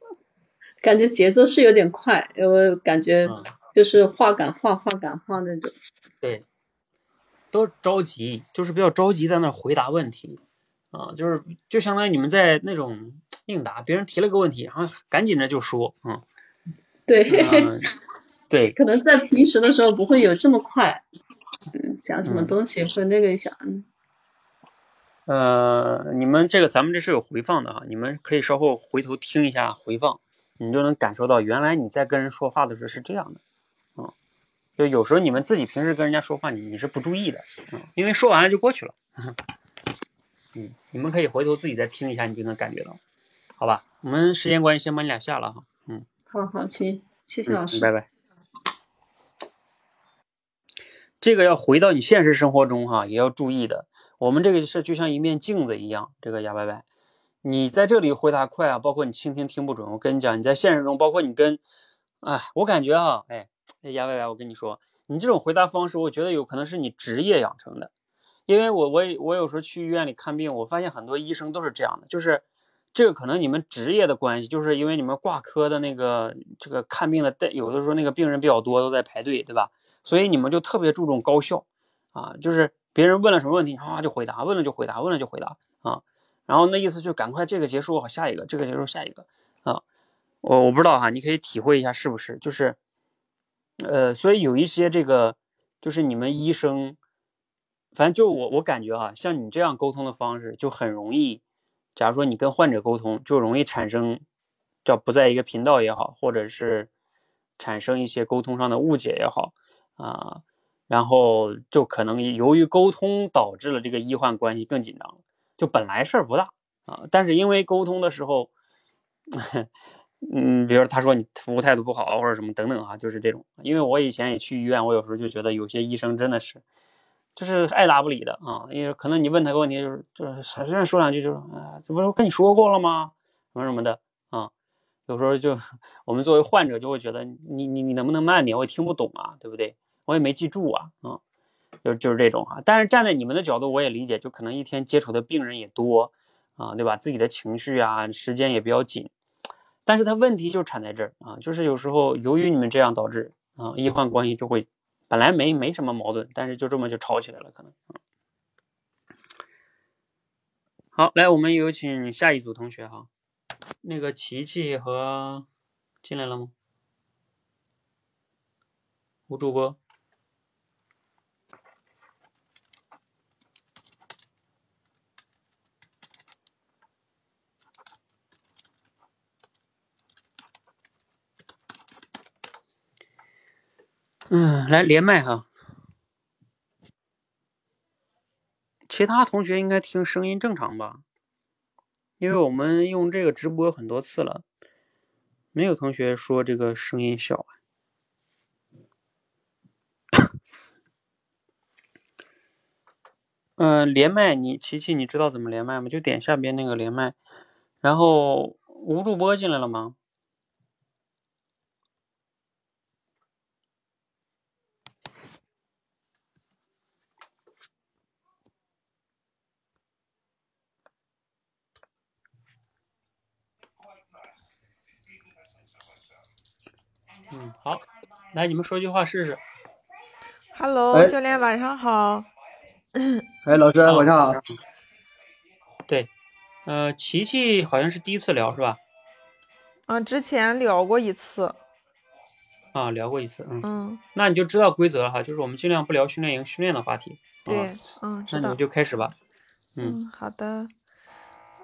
感觉节奏是有点快，我感觉就是话赶话，话赶话那种。对，都着急，就是比较着急，在那回答问题啊，就是就相当于你们在那种应答，别人提了个问题，然后赶紧的就说，嗯，对，对，可能在平时的时候不会有这么快，嗯，讲什么东西会那个一下，嗯。呃，你们这个咱们这是有回放的哈，你们可以稍后回头听一下回放，你就能感受到原来你在跟人说话的时候是这样的，嗯，就有时候你们自己平时跟人家说话，你你是不注意的，嗯，因为说完了就过去了，嗯，你们可以回头自己再听一下，你就能感觉到，好吧？我们时间关系先把你俩下了哈，嗯，好好行，谢谢老师，拜拜。这个要回到你现实生活中哈，也要注意的。我们这个是就像一面镜子一样，这个哑白白，你在这里回答快啊，包括你倾听听不准。我跟你讲，你在现实中，包括你跟，哎，我感觉啊，哎，哑白白，我跟你说，你这种回答方式，我觉得有可能是你职业养成的，因为我我我有时候去医院里看病，我发现很多医生都是这样的，就是这个可能你们职业的关系，就是因为你们挂科的那个这个看病的带，有的时候那个病人比较多，都在排队，对吧？所以你们就特别注重高效啊，就是。别人问了什么问题，啊就回答，问了就回答，问了就回答啊，然后那意思就赶快这个结束好下一个，这个结束下一个啊，我我不知道哈，你可以体会一下是不是？就是，呃，所以有一些这个就是你们医生，反正就我我感觉哈，像你这样沟通的方式就很容易，假如说你跟患者沟通，就容易产生叫不在一个频道也好，或者是产生一些沟通上的误解也好啊，然后就可能由于沟通导致了这个医患关系更紧张，就本来事儿不大啊，但是因为沟通的时候，嗯，比如他说你服务态度不好或者什么等等啊，就是这种。因为我以前也去医院，我有时候就觉得有些医生真的是就是爱答不理的啊，因为可能你问他个问题就是就是随便说两句就是啊，这不是跟你说过了吗？什么什么的啊。有时候就 我们作为患者就会觉得你你你能不能慢点？我也听不懂啊，对不对？我也没记住啊，啊，就就是这种啊。但是站在你们的角度，我也理解，就可能一天接触的病人也多啊，对吧？自己的情绪啊，时间也比较紧。但是他问题就产在这儿啊，就是有时候由于你们这样导致啊，医患关系就会本来没没什么矛盾，但是就这么就吵起来了，可能。好，来，我们有请下一组同学哈。那个琪琪和进来了吗？吴主播，嗯，来连麦哈。其他同学应该听声音正常吧？因为我们用这个直播很多次了，没有同学说这个声音小。嗯，连麦，你琪琪，你知道怎么连麦吗？就点下边那个连麦，然后吴主播进来了吗？嗯，好，来，你们说句话试试。Hello，、哎教练晚上好。哎，老师啊晚上好。对，呃，琪琪好像是第一次聊是吧？嗯，之前聊过一次。啊，聊过一次，嗯，嗯，那你就知道规则了哈，就是我们尽量不聊训练营训练的话题。对，啊、嗯，那你们。就开始吧。嗯，嗯，好的。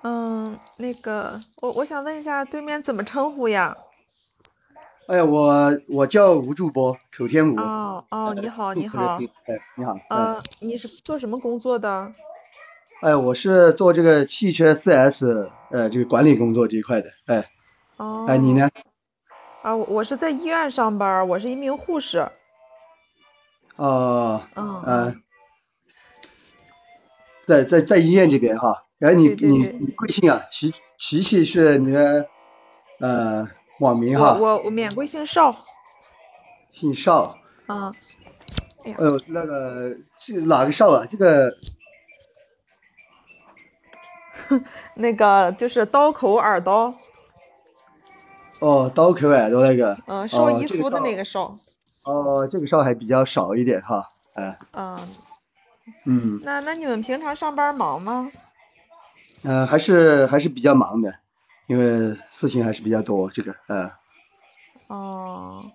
嗯，那个，我我想问一下，对面怎么称呼呀？哎呀，我我叫吴主播，口天吴。哦哦，你好，你好。哎，你好。嗯。呃，你是做什么工作的？哎，我是做这个汽车 4S 呃，就是管理工作这一块的。哎。哦。哎，你呢？啊，我我是在医院上班，我是一名护士。哦。嗯。呃，在在在医院这边哈。哎，你你贵姓啊？琪琪琪是你的呃网名哈？我我我免贵姓邵。姓邵。嗯。哎呦，那个是哪个邵啊？这个。那个就是刀口耳刀。哦，刀口耳朵那个。嗯，邵逸夫的哦、那个邵。哦，这个邵还比较少一点哈，哎。嗯。嗯。那那你们平常上班忙吗？嗯、呃，还是还是比较忙的，因为事情还是比较多，这个，嗯。哦，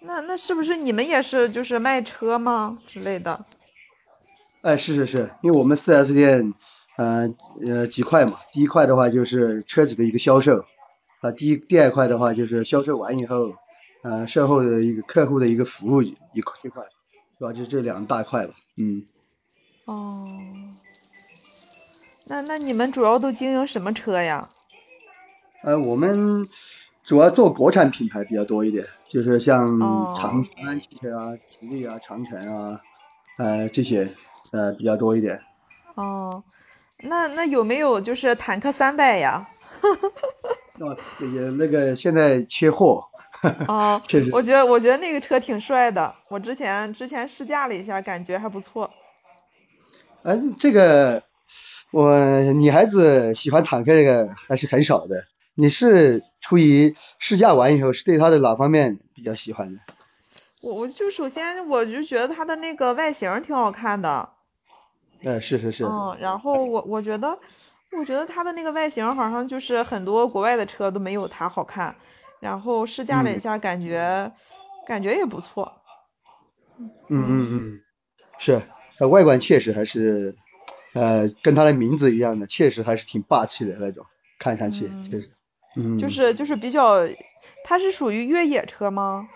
那那是不是你们也是就是卖车吗之类的？哎，是是是，因为我们四 S 店，呃呃几块嘛，第一块的话就是车子的一个销售，啊，第一第二块的话就是销售完以后，呃，售后的一个客户的一个服务一块这块，是吧？就这两大块吧，嗯。哦。那那你们主要都经营什么车呀？呃，我们主要做国产品牌比较多一点，就是像长安汽车啊、吉利啊、长城啊，呃这些呃比较多一点。哦，那那有没有就是坦克三百呀？哦，也那个现在缺货。哦，确实。我觉得我觉得那个车挺帅的，我之前之前试驾了一下，感觉还不错。哎、呃，这个。我女孩子喜欢坦克这个还是很少的。你是出于试驾完以后是对它的哪方面比较喜欢的？我我就首先我就觉得它的那个外形挺好看的。呃，是是是。嗯，然后我我觉得我觉得它的那个外形好像就是很多国外的车都没有它好看。然后试驾了一下，感觉、嗯、感觉也不错。嗯嗯嗯，是，呃，外观确实还是。呃，跟它的名字一样的，确实还是挺霸气的那种，看上去确实，嗯，就是就是比较它是属于越野车吗？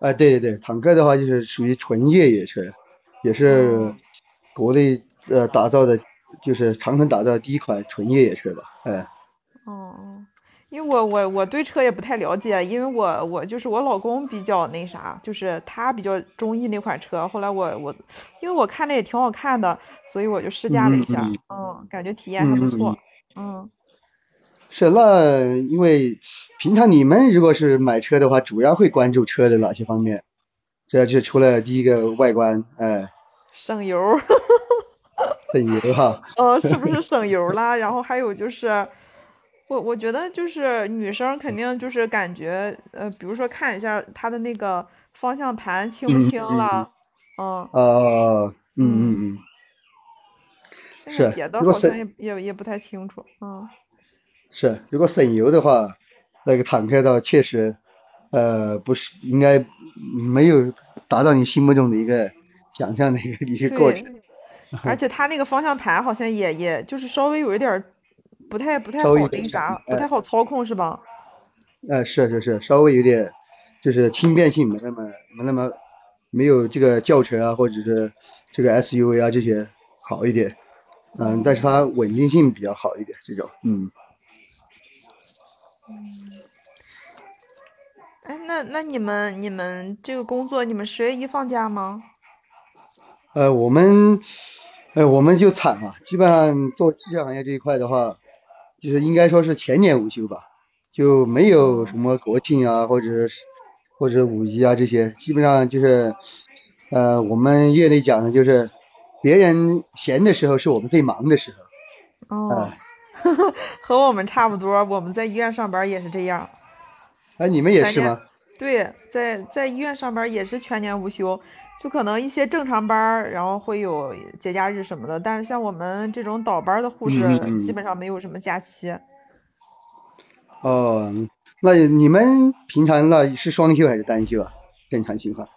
哎，对对对，坦克的话就是属于纯越野车，也是哦国内呃打造的，就是长城打造的第一款纯越野车吧，哎，哦哦，因为我我我对车也不太了解，因为我我就是我老公比较那啥，就是他比较中意那款车。后来我我因为我看着也挺好看的，所以我就试驾了一下，嗯嗯，感觉体验还不错，嗯。是那因为平常你们如果是买车的话，主要会关注车的哪些方面？这就除了第一个外观，哎，省油，省油哈，呃，是不是省油啦？然后还有就是，我我觉得就是女生肯定就是感觉，呃，比如说看一下它的那个方向盘轻不嗯嗯轻啦，嗯，呃，嗯嗯嗯，是别的好像也也也不太清楚，嗯。是，如果省油的话，那个坦克倒确实，呃，不是应该没有达到你心目中的一个想象的一个一个过程，对，而且它那个方向盘好像也也就是稍微有一点儿不太不太好那啥，不哎太好操控是吧？呃，是是是，稍微有点就是轻便性没那么没那么没有这个轿车啊或者是这个 SUV 啊这些好一点，嗯，但是它稳定性比较好一点，这种，嗯。哎，那那你们你们这个工作，你们十月一放假吗？呃，我们，呃，我们就惨了，基本上做汽车行业这一块的话，就是应该说是全年无休吧，就没有什么国庆啊，或者是或者五一啊这些，基本上就是，呃，我们业内讲的就是，别人闲的时候是我们最忙的时候，哦哎，和我们差不多，我们在医院上班也是这样。哎，你们也是吗？对，在在医院上班也是全年无休，就可能一些正常班儿，然后会有节假日什么的，但是像我们这种倒班的护士，基本上没有什么假期。哦，那你们平常那是双休还是单休啊？正常情况？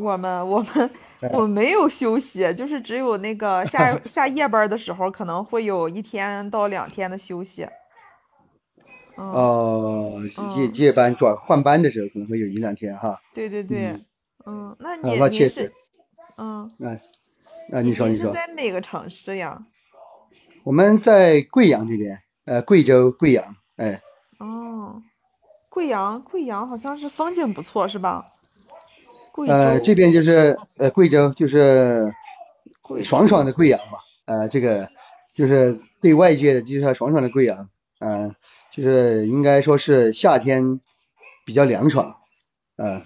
我们我们哎我们没有休息，就是只有那个 下下夜班的时候，可能会有一天到两天的休息。嗯，哦，夜嗯夜班转换班的时候可能会有一两天哈。对对对，嗯嗯，那啊你你是那确实，嗯，哎，那，你说你说。在哪个城市呀？我们在贵阳这边，呃，贵州贵阳，哎，哦，贵阳，贵阳好像是风景不错，是吧？贵呃，这边就是呃贵州就是爽爽的贵阳嘛，呃，这个就是对外界的就是爽爽的贵阳，呃，就是应该说是夏天比较凉爽，呃，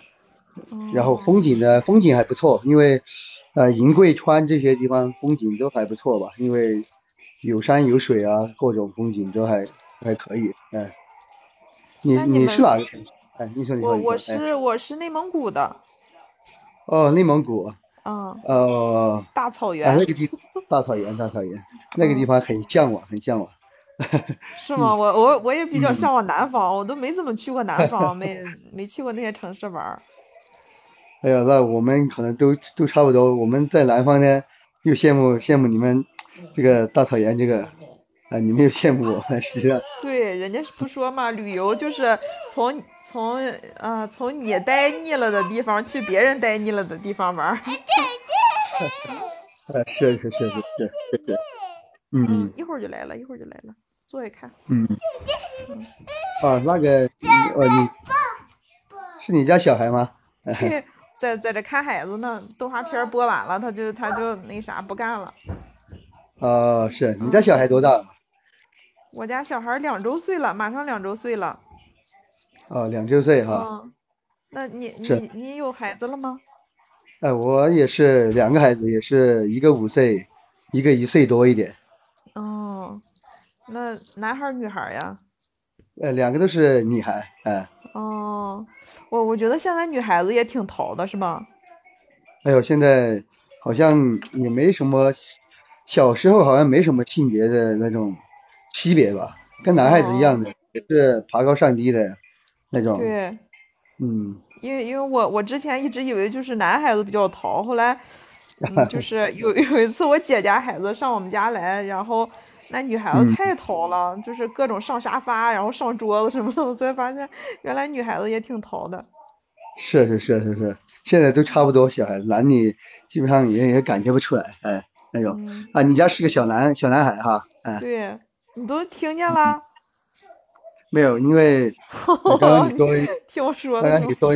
然后哦风景呢，风景还不错，因为呃银贵川这些地方风景都还不错吧，因为有山有水啊，各种风景都还还可以，嗯、你那你你是们哪个城市？哎，你说你说我是我是内蒙古的，哦，内蒙古，嗯，呃，啊，大草原那个地大草原，大草原，那个地嗯方很向往，很向往。是吗？我我我也比较嗯向往南方，我都没怎么去过南方，没没去过那些城市玩儿。哎呀，那我们可能都都差不多。我们在南方呢，又羡慕羡慕你们这个大草原这个，啊，你没有羡慕我，实际上，对，人家是不说嘛，旅游就是从从呃从你呆腻了的地方去别人呆腻了的地方玩儿。呃，是是是是是是是，嗯一会儿就来了，一会儿就来了，坐下看。嗯，啊，那个，呃，你是你家小孩吗？对，在在这看孩子呢，动画片播完了，他就他就那啥不干了。哦，是你家小孩多大了？我家小孩两周岁了，马上两周岁了。哦，两周岁哈。嗯，那你你你有孩子了吗？哎，我也是两个孩子，也是一个五岁，一个一岁多一点。哦，那男孩儿女孩儿呀？呃，两个都是女孩，哎，哦，我我觉得现在女孩子也挺淘的，是吧？哎呦，现在好像也没什么，小时候好像没什么性别的那种区别吧，跟男孩子一样的，也是爬高上低的那种。对，嗯，因为因为我我之前一直以为就是男孩子比较淘，后来，嗯，就 是有有一次我姐家孩子上我们家来，然后那女孩子嗯。太淘了，就是各种上沙发，然后上桌子什么的，我才发现原来女孩子也挺淘的。是是是是是，现在都差不多，小孩子男女基本上也也感觉不出来，哎，那种。嗯，啊，你家是个小男小男孩哈，哎，对，你都听见了？没有，因为 刚刚你说，听我说刚？刚你说，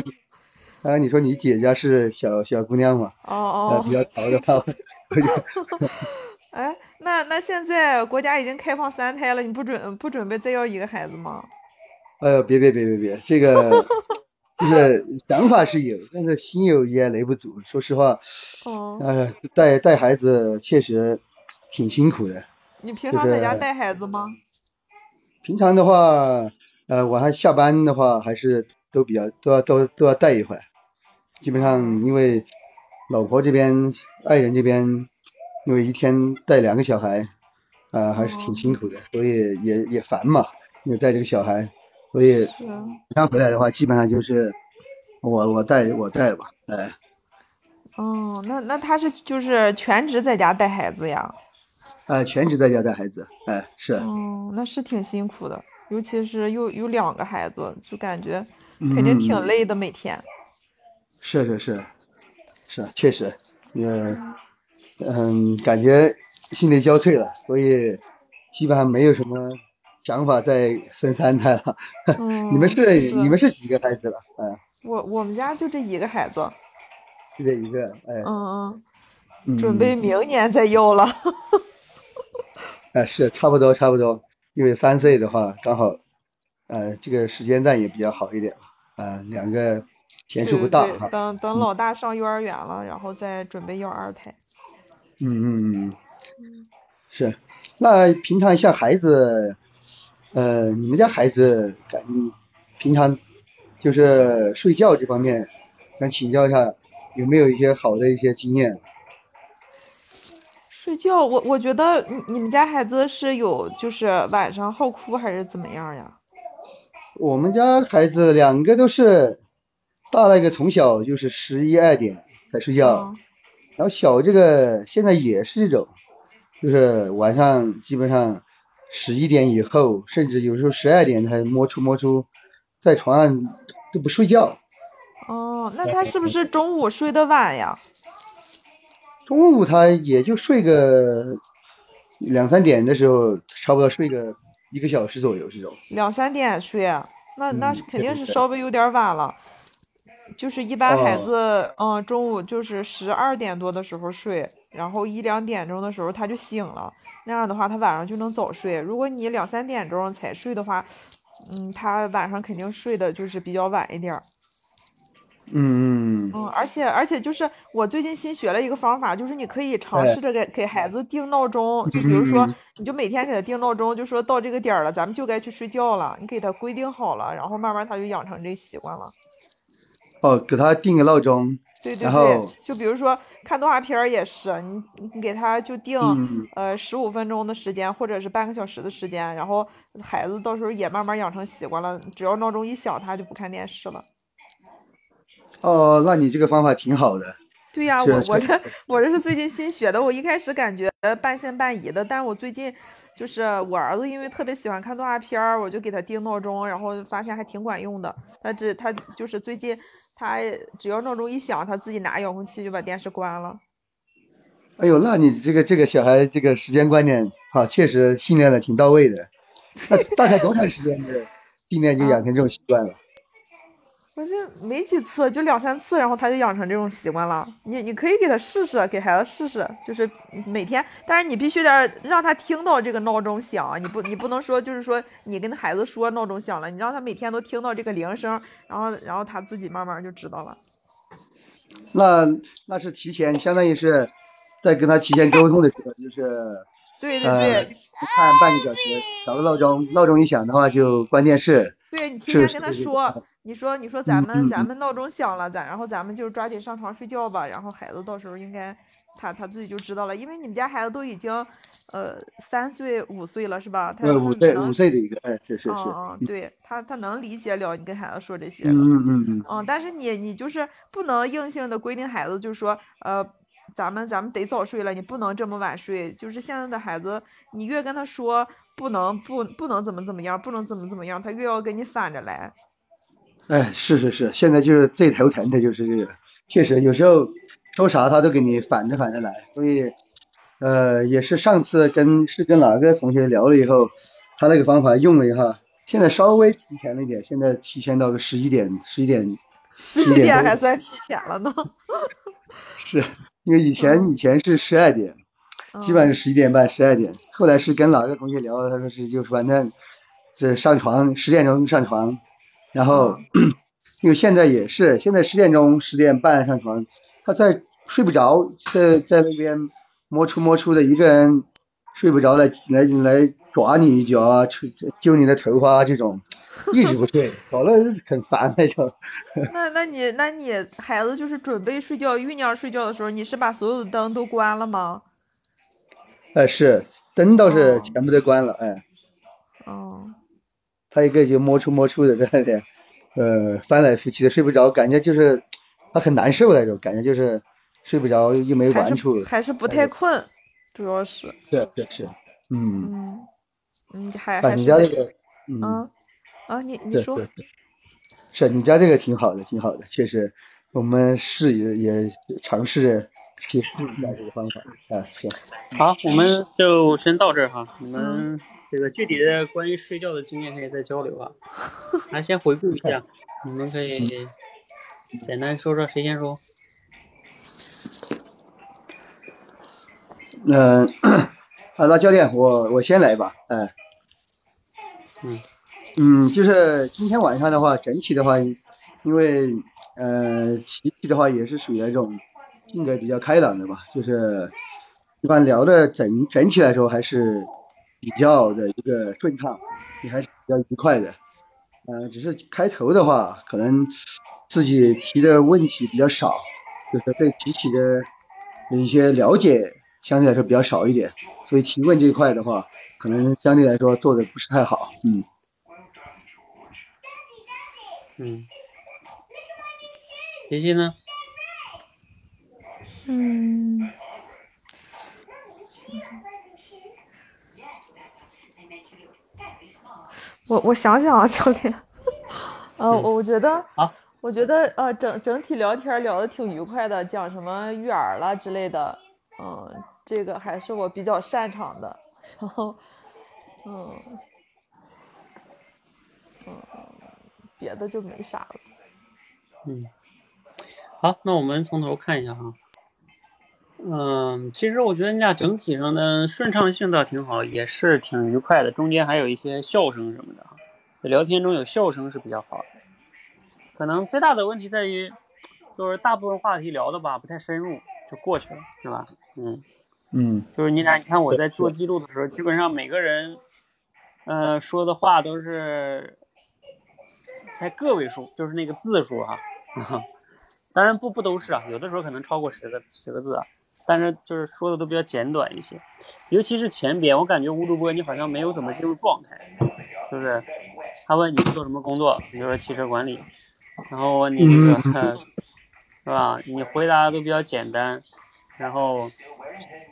刚刚你说你姐家是小小姑娘嘛，哦哦，比哦，较淘的话，我就哎，那那现在国家已经开放三胎了，你不准不准备再要一个孩子吗？哎呦，别别别别别，这个就是想法是有，但是心有余而力不足。说实话，哦，呃，带带孩子确实挺辛苦的。你平常在家带孩子吗？平常的话，呃，我还下班的话，还是都比较都要都都要带一会儿。基本上因为老婆这边、爱人这边，因为一天带两个小孩，呃、还是挺辛苦的，所以也也烦嘛，因为带这个小孩，所以是。平常回来的话，基本上就是我我带我带吧，哎，哦，那那他是就是全职在家带孩子呀？呃，全职在家带孩子，哎，是，哦，那是挺辛苦的，尤其是有有两个孩子，就感觉嗯肯定挺累的，每天。是是是，是确实，呃，嗯，感觉心力交瘁了，所以基本上没有什么想法再生三胎了。嗯，你们是是你们是几个孩子了？哎，我我们家就这一个孩子，就这一个，哎，嗯嗯嗯，准备明年再要了。哎，是差不多差不多，因为三岁的话刚好，呃，这个时间段也比较好一点，啊、两个天数不对对对，大哈，等等老大上幼儿园了，然后再准备要二胎。嗯嗯嗯，是。那平常像孩子，呃，你们家孩子感平常就是睡觉这方面，想请教一下，有没有一些好的一些经验？睡觉，我我觉得你你们家孩子是有就是晚上好哭还是怎么样呀？我们家孩子两个都是，大那个从小就是十一二点才睡觉，嗯然后小这个现在也是这种，就是晚上基本上十一点以后，甚至有时候十二点才摸出摸出，在床上都不睡觉。哦，那他是不是中午睡得晚呀？中午他也就睡个两三点的时候，差不多睡个一个小时左右这种。两三点睡，那那嗯是肯定是稍微有点晚了。就是一般孩哦子，嗯，中午就是十二点多的时候睡，然后一两点钟的时候他就醒了，那样的话他晚上就能早睡。如果你两三点钟才睡的话，嗯，他晚上肯定睡的就是比较晚一点儿。嗯嗯嗯，而且而且就是我最近新学了一个方法，就是你可以尝哎试着给给孩子定闹钟，就比如说嗯，你就每天给他定闹钟，就说到这个点儿了，咱们就该去睡觉了，你给他规定好了，然后慢慢他就养成这习惯了。哦，给他定个闹钟，对对对，就比如说看动画片儿也是，你你给他就定嗯呃十五分钟的时间，或者是半个小时的时间，然后孩子到时候也慢慢养成习惯了，只要闹钟一响，他就不看电视了。哦，那你这个方法挺好的。对呀，是我我这我这是最近新学的，我一开始感觉半信半疑的，但我最近就是我儿子因为特别喜欢看动画片儿，我就给他定闹钟，然后发现还挺管用的。他只他就是最近他只要闹钟一响，他自己拿遥控器就把电视关了。哎呦，那你这个这个小孩这个时间观念哈、确实训练的挺到位的。那大概多长时间的训练就养成这种习惯了？我这没几次，就两三次，然后他就养成这种习惯了。你你可以给他试试，给孩子试试，就是每天，但是你必须得让他听到这个闹钟响，你不你不能说就是说你跟孩子说闹钟响了，你让他每天都听到这个铃声，然后然后他自己慢慢就知道了。那那是提前，相当于是在跟他提前沟通的时候，就是对对呃对，看半个小时，调个闹钟，闹钟一响的话就关电视。对你提是前跟他说，你说你说咱嗯们咱嗯。们闹钟响了，咱然后咱们就抓紧上床睡觉吧，然后孩子到时候应该他他自己就知道了，因为你们家孩子都已经呃三岁五岁了是吧？他呃，他五岁能五岁的一个，哎，是是是，嗯嗯，对他他能理解了你跟孩子说这些嗯嗯嗯，嗯，但是你你就是不能硬性的规定孩子，就是说呃咱们咱们得早睡了，你不能这么晚睡。就是现在的孩子，你越跟他说不能不不能怎么怎么样，不能怎么怎么样，他越要跟你反着来。哎，是是是，现在就是最头疼的就是这个，确实有时候说啥他都给你反着反着来，所以呃也是上次跟是跟哪个同学聊了以后，他那个方法用了一下，现在稍微提前了一点，现在提前到个十一点十一点，十一11点多点还算提前了呢。是因为以前以前是十二点，基本上是十一点半十二点，后来是跟哪个同学聊，他说是就是反正这上床十点钟上床，然后 因为现在也是现在十点钟十点半上床，他在睡不着，在在那边摸出摸出的一个人睡不着来来来抓你一脚啊，揪揪你的头发啊这种，一直不睡，搞得很烦那种。那那你那你孩子就是准备睡觉酝酿睡觉的时候，你是把所有的灯都关了吗？哎，是灯倒是哦。全部都关了，哎。哦，他一个就摸出摸出的在那里，呃，翻来覆去的睡不着，感觉就是他很难受那种感觉，就是睡不着又没玩处，还是不太困，主要是，是是是，嗯，嗯，嗯，还啊，还是你家这个，嗯，啊啊，你你说是是，你家这个挺好的，挺好的，确实，我们试也也尝试着去试一下这个方法，啊，是，好，我们就先到这儿哈。你嗯们这个具体的关于睡觉的经验可以再交流啊。来，先回顾一下，你们可以简单说说，谁先说？嗯、啊，那教练，我我先来吧，哎，嗯嗯，就是今天晚上的话，整体的话，因为呃，琪琪的话也是属于那种性格比较开朗的吧，就是一般聊的整整体来说还是比较的一个顺畅，也还是比较愉快的。呃，只是开头的话，可能自己提的问题比较少，就是对琪琪的一些了解相对来说比较少一点，所以提问这一块的话，可能相对来说做的不是太好，嗯。嗯，我我想想啊，教练，呃，我我觉得，好。我觉得呃整整体聊天聊的挺愉快的，讲什么育儿啦之类的，嗯，这个还是我比较擅长的，然后，嗯，嗯，别的就没啥了。嗯，好，那我们从头看一下哈。嗯，其实我觉得你俩整体上的顺畅性倒挺好，也是挺愉快的，中间还有一些笑声什么的哈。聊天中有笑声是比较好的。可能最大的问题在于，就是大部分话题聊的吧不太深入，就过去了，是吧？嗯，嗯就是你俩，你看我在做记录的时候，基本上每个人，呃，说的话都是才个位数，就是那个字数哈、当然不不都是啊，有的时候可能超过十个十个字啊，但是就是说的都比较简短一些，尤其是前边，我感觉吴主播你好像没有怎么进入状态，是不是？他问你做什么工作，比如说汽车管理，然后问你这个、是吧？你回答的都比较简单，然后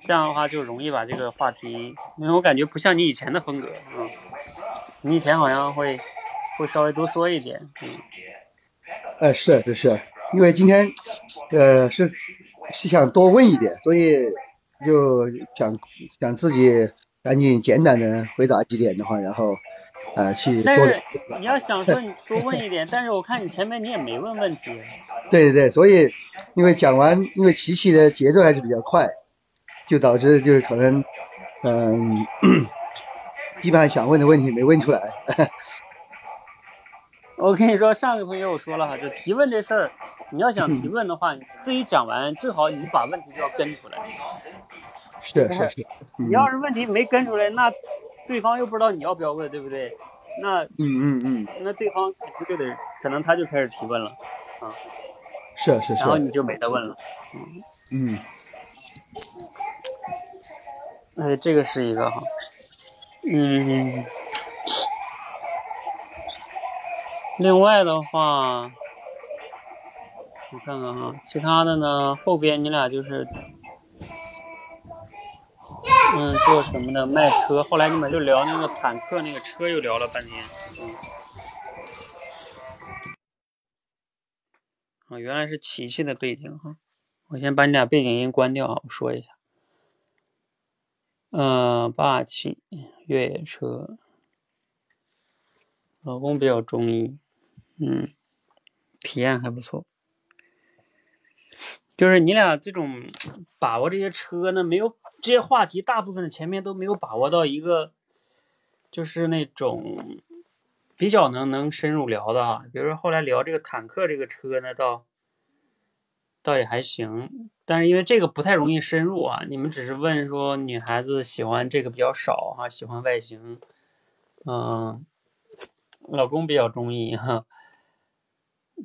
这样的话就容易把这个话题，因为我感觉不像你以前的风格，嗯，你以前好像会会稍微多说一点，嗯，哎，是是是，因为今天呃是是想多问一点，所以就想想自己赶紧简短的回答几点的话，然后呃去多但是你要想说 你多问一点，但是我看你前面你也没问问题，对对对，所以因为讲完，因为琪琪的节奏还是比较快，就导致就是可能嗯、基本上想问的问题没问出来。我跟你说，上个同学我说了哈，就提问这事儿，你要想提问的话，你自己讲完，最好你把问题就要跟出来。是是是，你要是问题没跟出来，那对方又不知道你要不要问，对不对？那嗯嗯嗯，那对方肯定就得，可能他就开始提问了啊，是是是，然后你就没得问了。嗯嗯哎，这个是一个哈，嗯，另外的话，我看看哈，其他的呢，后边你俩就是嗯，做什么的？卖车。后来你们就聊那个坦克那个车，又聊了半天。嗯。啊，原来是琪琪的背景哈。我先把你俩背景音关掉啊，我说一下。嗯，霸气越野车，老公比较中意，嗯，体验还不错。就是你俩这种把握这些车呢，没有这些话题，大部分的前面都没有把握到一个，就是那种比较能能深入聊的啊。比如说后来聊这个坦克这个车呢，倒。倒也还行，但是因为这个不太容易深入啊。你们只是问说女孩子喜欢这个比较少哈，喜欢外形，嗯，老公比较中意哈。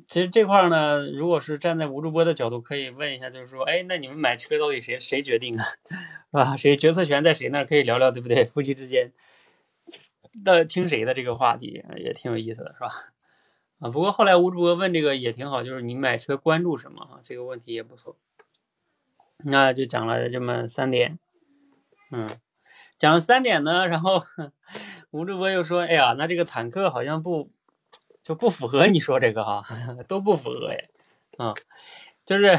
其实这块呢，如果是站在吴主播的角度，可以问一下，就是说，哎，那你们买车到底谁谁决定啊？是吧？谁决策权在谁那儿？可以聊聊，对不对？夫妻之间的听谁的这个话题也挺有意思的，是吧？啊，不过后来吴主播问这个也挺好，就是你买车关注什么哈？这个问题也不错。那就讲了这么三点，嗯，讲了三点呢，然后 吴主播又说，哎呀，那这个坦克好像不就不符合你说这个哈，都不符合呀，啊，就是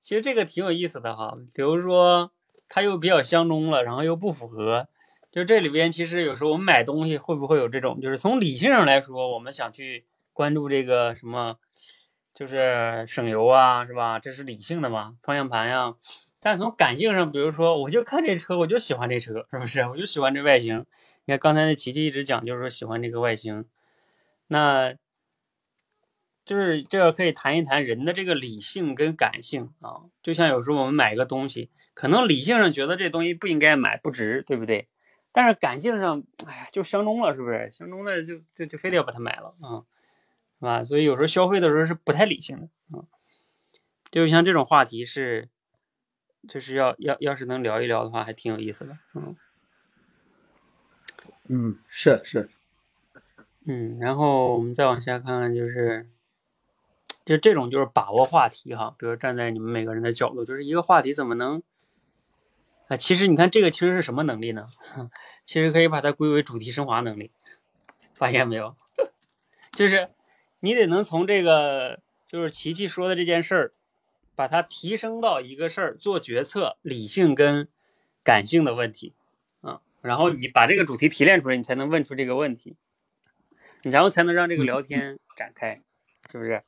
其实这个挺有意思的哈，比如说它又比较相中了，然后又不符合。就这里边其实有时候我们买东西会不会有这种，就是从理性上来说，我们想去。关注这个什么，就是省油啊，是吧？这是理性的嘛，方向盘呀。但从感性上，比如说，我就看这车，我就喜欢这车，是不是？我就喜欢这外形。你看刚才那琪琪一直讲，就是说喜欢这个外形。那，就是这个可以谈一谈人的这个理性跟感性啊。就像有时候我们买一个东西，可能理性上觉得这东西不应该买，不值，对不对？但是感性上，哎呀，就相中了，是不是？相中了就就就非得要把它买了啊。是吧？所以有时候消费的时候是不太理性的啊。就像这种话题是，就是要要要是能聊一聊的话，还挺有意思的。嗯，嗯，是是。嗯，然后我们再往下看看，就是就这种就是把握话题哈。比如站在你们每个人的角度，就是一个话题怎么能啊？其实你看这个其实是什么能力呢？其实可以把它归为主题升华能力。发现没有？就是。你得能从这个就是琪琪说的这件事儿，把它提升到一个事儿做决策理性跟感性的问题啊，然后你把这个主题提炼出来，你才能问出这个问题，然后才能让这个聊天展开，是不是？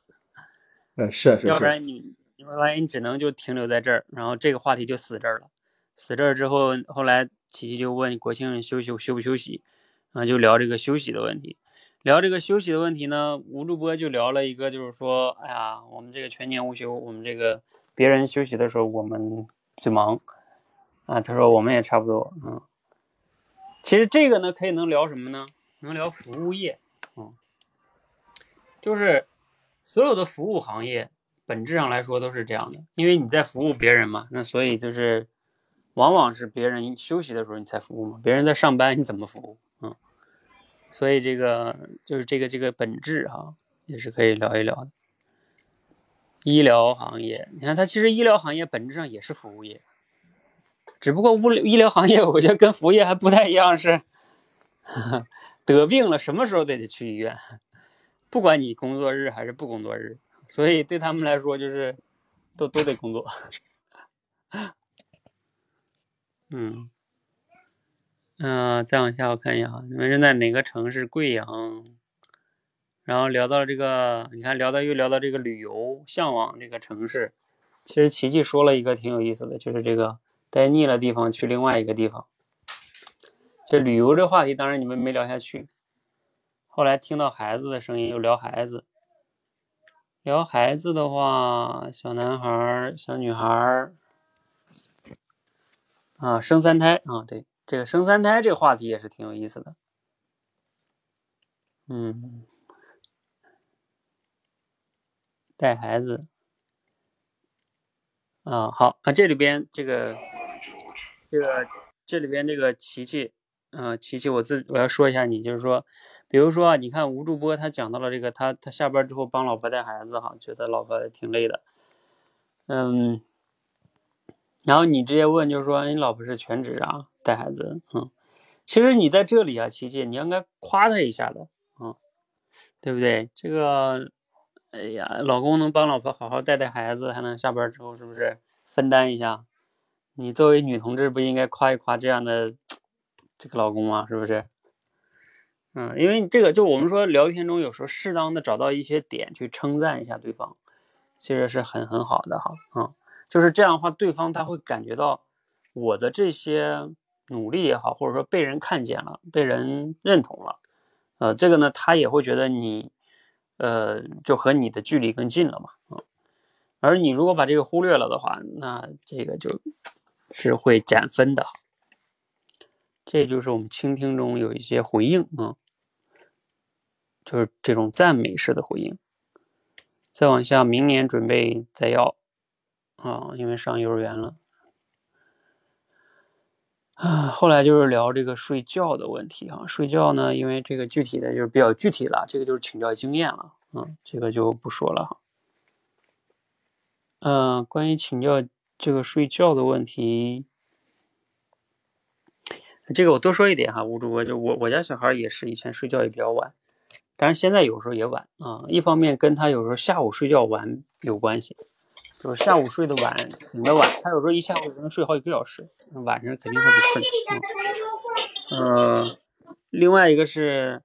呃，是是是。要不然你你会发现你只能就停留在这儿，然后这个话题就死这儿了。死这儿之后，后来琪琪就问国庆休休休不休息，啊，就聊这个休息的问题。聊这个休息的问题呢，吴主播就聊了一个，就是说，哎呀，我们这个全年无休，我们这个别人休息的时候，我们最忙啊。他说我们也差不多，嗯。其实这个呢，可以能聊什么呢？能聊服务业，嗯，就是所有的服务行业本质上来说都是这样的，因为你在服务别人嘛，那所以就是往往是别人休息的时候你才服务嘛，别人在上班你怎么服务？嗯所以这个就是这个这个本质哈，也是可以聊一聊的。医疗行业，你看它其实医疗行业本质上也是服务业，只不过物医疗行业我觉得跟服务业还不太一样，是 得病了什么时候都得去医院，不管你工作日还是不工作日，所以对他们来说就是都都得工作。嗯。嗯，再往下我看一下哈，你们是在哪个城市？贵阳。然后聊到这个，你看聊到又聊到这个旅游，向往这个城市。其实琪琪说了一个挺有意思的，就是这个待腻了地方去另外一个地方。这旅游这话题当然你们没聊下去。后来听到孩子的声音，又聊孩子。聊孩子的话，小男孩、小女孩啊，生三胎啊，对。这个生三胎这个话题也是挺有意思的，嗯，带孩子啊，好啊，这里边这个这个这里边这个琪琪啊，琪琪，我自我要说一下你，就是说，比如说啊，你看吴主播他讲到了这个，他他下班之后帮老婆带孩子哈，觉得老婆挺累的，嗯。然后你直接问，就是说你老婆是全职啊，带孩子，嗯，其实你在这里啊，琪琪，你应该夸她一下的，嗯，对不对？这个，哎呀，老公能帮老婆好好带带孩子，还能下班之后是不是分担一下？你作为女同志，不应该夸一夸这样的 这个老公吗？是不是？嗯，因为这个就我们说聊天中有时候适当的找到一些点去称赞一下对方，其实是很很好的哈，嗯。就是这样的话，对方他会感觉到我的这些努力也好，或者说被人看见了，被人认同了，呃，这个呢，他也会觉得你，呃，就和你的距离更近了嘛，嗯，而你如果把这个忽略了的话，那这个就是会减分的。这就是我们倾听中有一些回应啊，就是这种赞美式的回应。再往下，明年准备再要。啊，因为上幼儿园了啊。后来就是聊这个睡觉的问题啊。睡觉呢，因为这个具体的就是比较具体了，这个就是请教经验了。嗯，这个就不说了哈。嗯，关于请教这个睡觉的问题，这个我多说一点哈。吴主播，就我我家小孩也是以前睡觉也比较晚，但是现在有时候也晚啊。一方面跟他有时候下午睡觉晚有关系。就是下午睡得晚，醒得晚，他有时候一下午能睡好几个小时，晚上肯定他不困。嗯，另外一个是，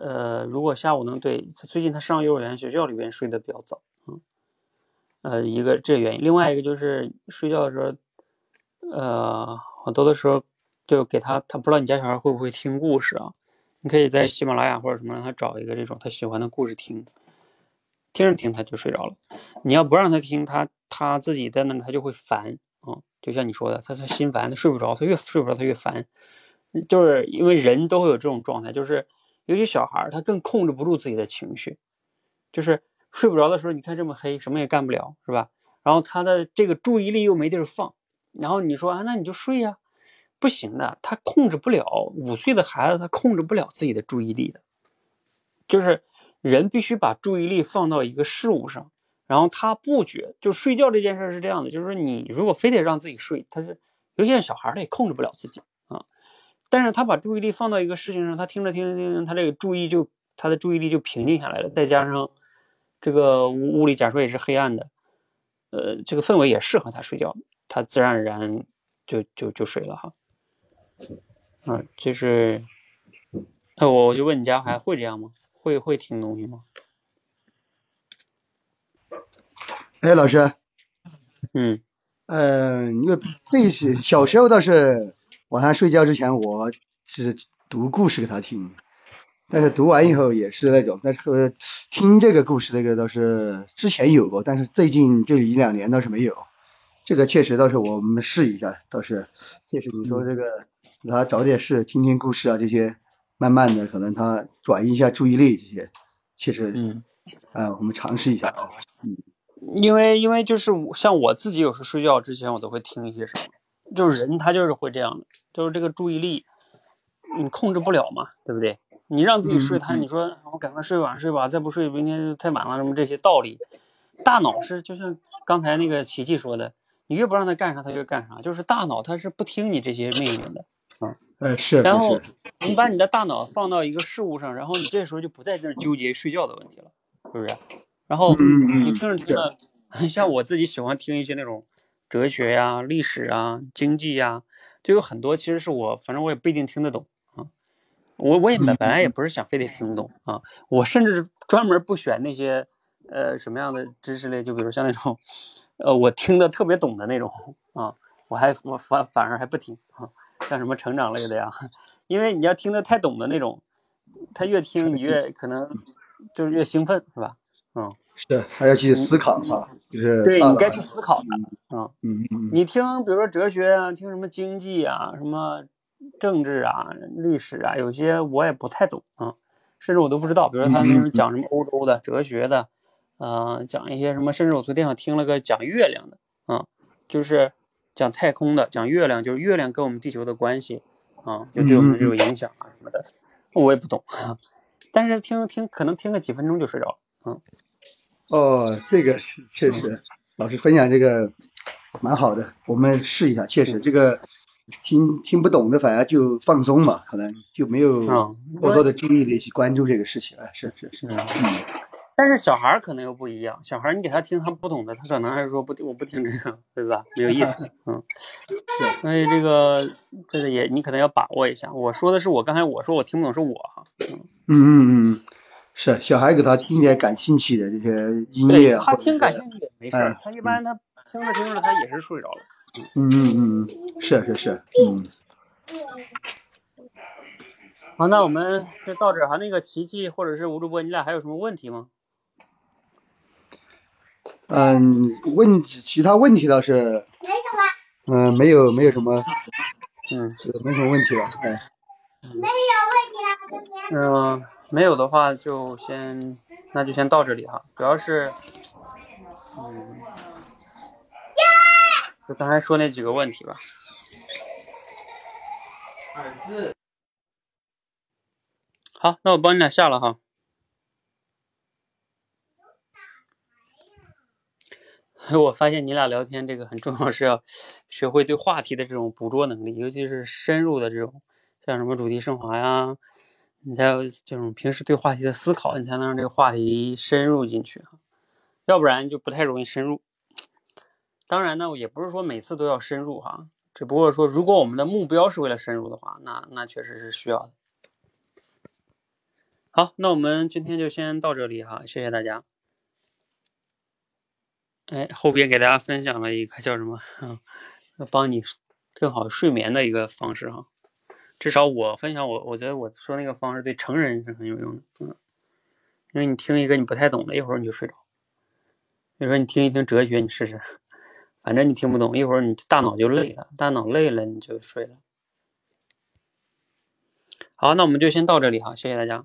呃，如果下午能对，最近他上幼儿园，学校里边睡得比较早，嗯，呃，一个这原因，另外一个就是睡觉的时候，呃，好多的时候就给他，他不知道你家小孩会不会听故事啊？你可以在喜马拉雅或者什么让他找一个这种他喜欢的故事听。听着听他就睡着了，你要不让他听，他他自己在那他就会烦啊，就像你说的，他他心烦，他睡不着，他越睡不着他越烦，就是因为人都会有这种状态，就是尤其小孩他更控制不住自己的情绪，就是睡不着的时候，你看这么黑，什么也干不了，是吧？然后他的这个注意力又没地儿放，然后你说啊，那你就睡呀，不行的，他控制不了，五岁的孩子他控制不了自己的注意力的，就是。人必须把注意力放到一个事物上，然后他不觉就睡觉这件事是这样的，就是说你如果非得让自己睡，他是尤其是小孩他也控制不了自己啊，但是他把注意力放到一个事情上，他听着听着听着，他这个注意就他的注意力就平静下来了，再加上这个屋屋里假说也是黑暗的，呃，这个氛围也适合他睡觉，他自然而然就就就睡了哈，嗯，就是，那我我就问你家还会这样吗？会会听东西吗？哎，老师，嗯，呃，因为最小时候倒是晚上睡觉之前，我是读故事给他听，但是读完以后也是那种，但是听这个故事那个倒是之前有过，但是最近这一两年倒是没有。这个确实倒是我们试一下，倒是确实你说这个给他找点事，听听故事啊这些。慢慢的，可能他转移一下注意力，这些其实，嗯，啊，我们尝试一下啊，嗯，因为因为就是像我自己有时候睡觉之前，我都会听一些什么，就是人他就是会这样的，就是这个注意力你控制不了嘛，对不对？你让自己睡，他你说我赶快睡晚睡吧，再不睡明天太晚了，什么这些道理，大脑是就像刚才那个琪琪说的，你越不让他干啥，他越干啥，就是大脑他是不听你这些命令的。啊，哎是，然后你把你的大脑放到一个事物上，然后你这时候就不在这纠结睡觉的问题了，是不是？然后你听着听着，像我自己喜欢听一些那种哲学呀、历史啊、经济呀，就有很多其实是我，反正我也不一定听得懂啊。我我也本本来也不是想非得听懂啊，我甚至专门不选那些呃什么样的知识类，就比如像那种呃我听得特别懂的那种 啊，我还我反反而还不听啊。像什么成长类的呀？因为你要听得太懂的那种，他越听你越可能就是越兴奋，是吧？嗯，是还要去思考哈，就是对你该去思考的，嗯嗯嗯。你听，比如说哲学啊，听什么经济啊，什么政治啊、历史啊，有些我也不太懂啊，甚至我都不知道。比如说他那种讲什么欧洲的哲学的，嗯，讲一些什么，甚至我昨天好听了个讲月亮的，嗯，就是。讲太空的，讲月亮，就是月亮跟我们地球的关系啊，就对我们这种影响啊什么的，我也不懂，但是听听可能听个几分钟就睡着了，嗯。哦，这个是确实，老师分享这个，蛮好的，我们试一下，确实这个听听不懂的，反而就放松嘛，可能就没有嗯，过多的注意力去关注这个事情。哎，是是是，嗯嗯，但是小孩儿可能又不一样，小孩儿你给他听他不懂的，他可能还是说不听，我不听这个，对吧？没有意思，嗯，所以这个这个也你可能要把握一下。我说的是我刚才我说我听不懂是我哈，嗯，嗯嗯嗯，是小孩给他听点感兴趣的这些音乐对他听感兴趣也没事他一般他听着听着他也是睡着了。嗯嗯嗯，嗯，是是是，嗯。好，那我们就到这儿哈。那个琪琪或者是吴主播，你俩还有什么问题吗？嗯，问其他问题倒是，没什么嗯、没有没有什么，嗯呃没什么问题了，哎，嗯、没有的话就先那就先到这里哈。主要是，嗯，就刚才说那几个问题吧。好，那我帮你俩下了哈。我发现你俩聊天这个很重要，是要学会对话题的这种捕捉能力，尤其是深入的这种，像什么主题升华呀，你才有这种平时对话题的思考，你才能让这个话题深入进去哈，要不然就不太容易深入。当然呢，也不是说每次都要深入哈，只不过说如果我们的目标是为了深入的话，那那确实是需要的。好，那我们今天就先到这里哈，谢谢大家。哎，后边给大家分享了一个叫什么，帮你更好睡眠的一个方式哈。至少我分享我，我觉得我说那个方式对成人是很有用的，嗯，因为你听一个你不太懂的，一会儿你就睡着。比如说你听一听哲学，你试试，反正你听不懂，一会儿你大脑就累了，大脑累了你就睡了。好，那我们就先到这里哈，谢谢大家。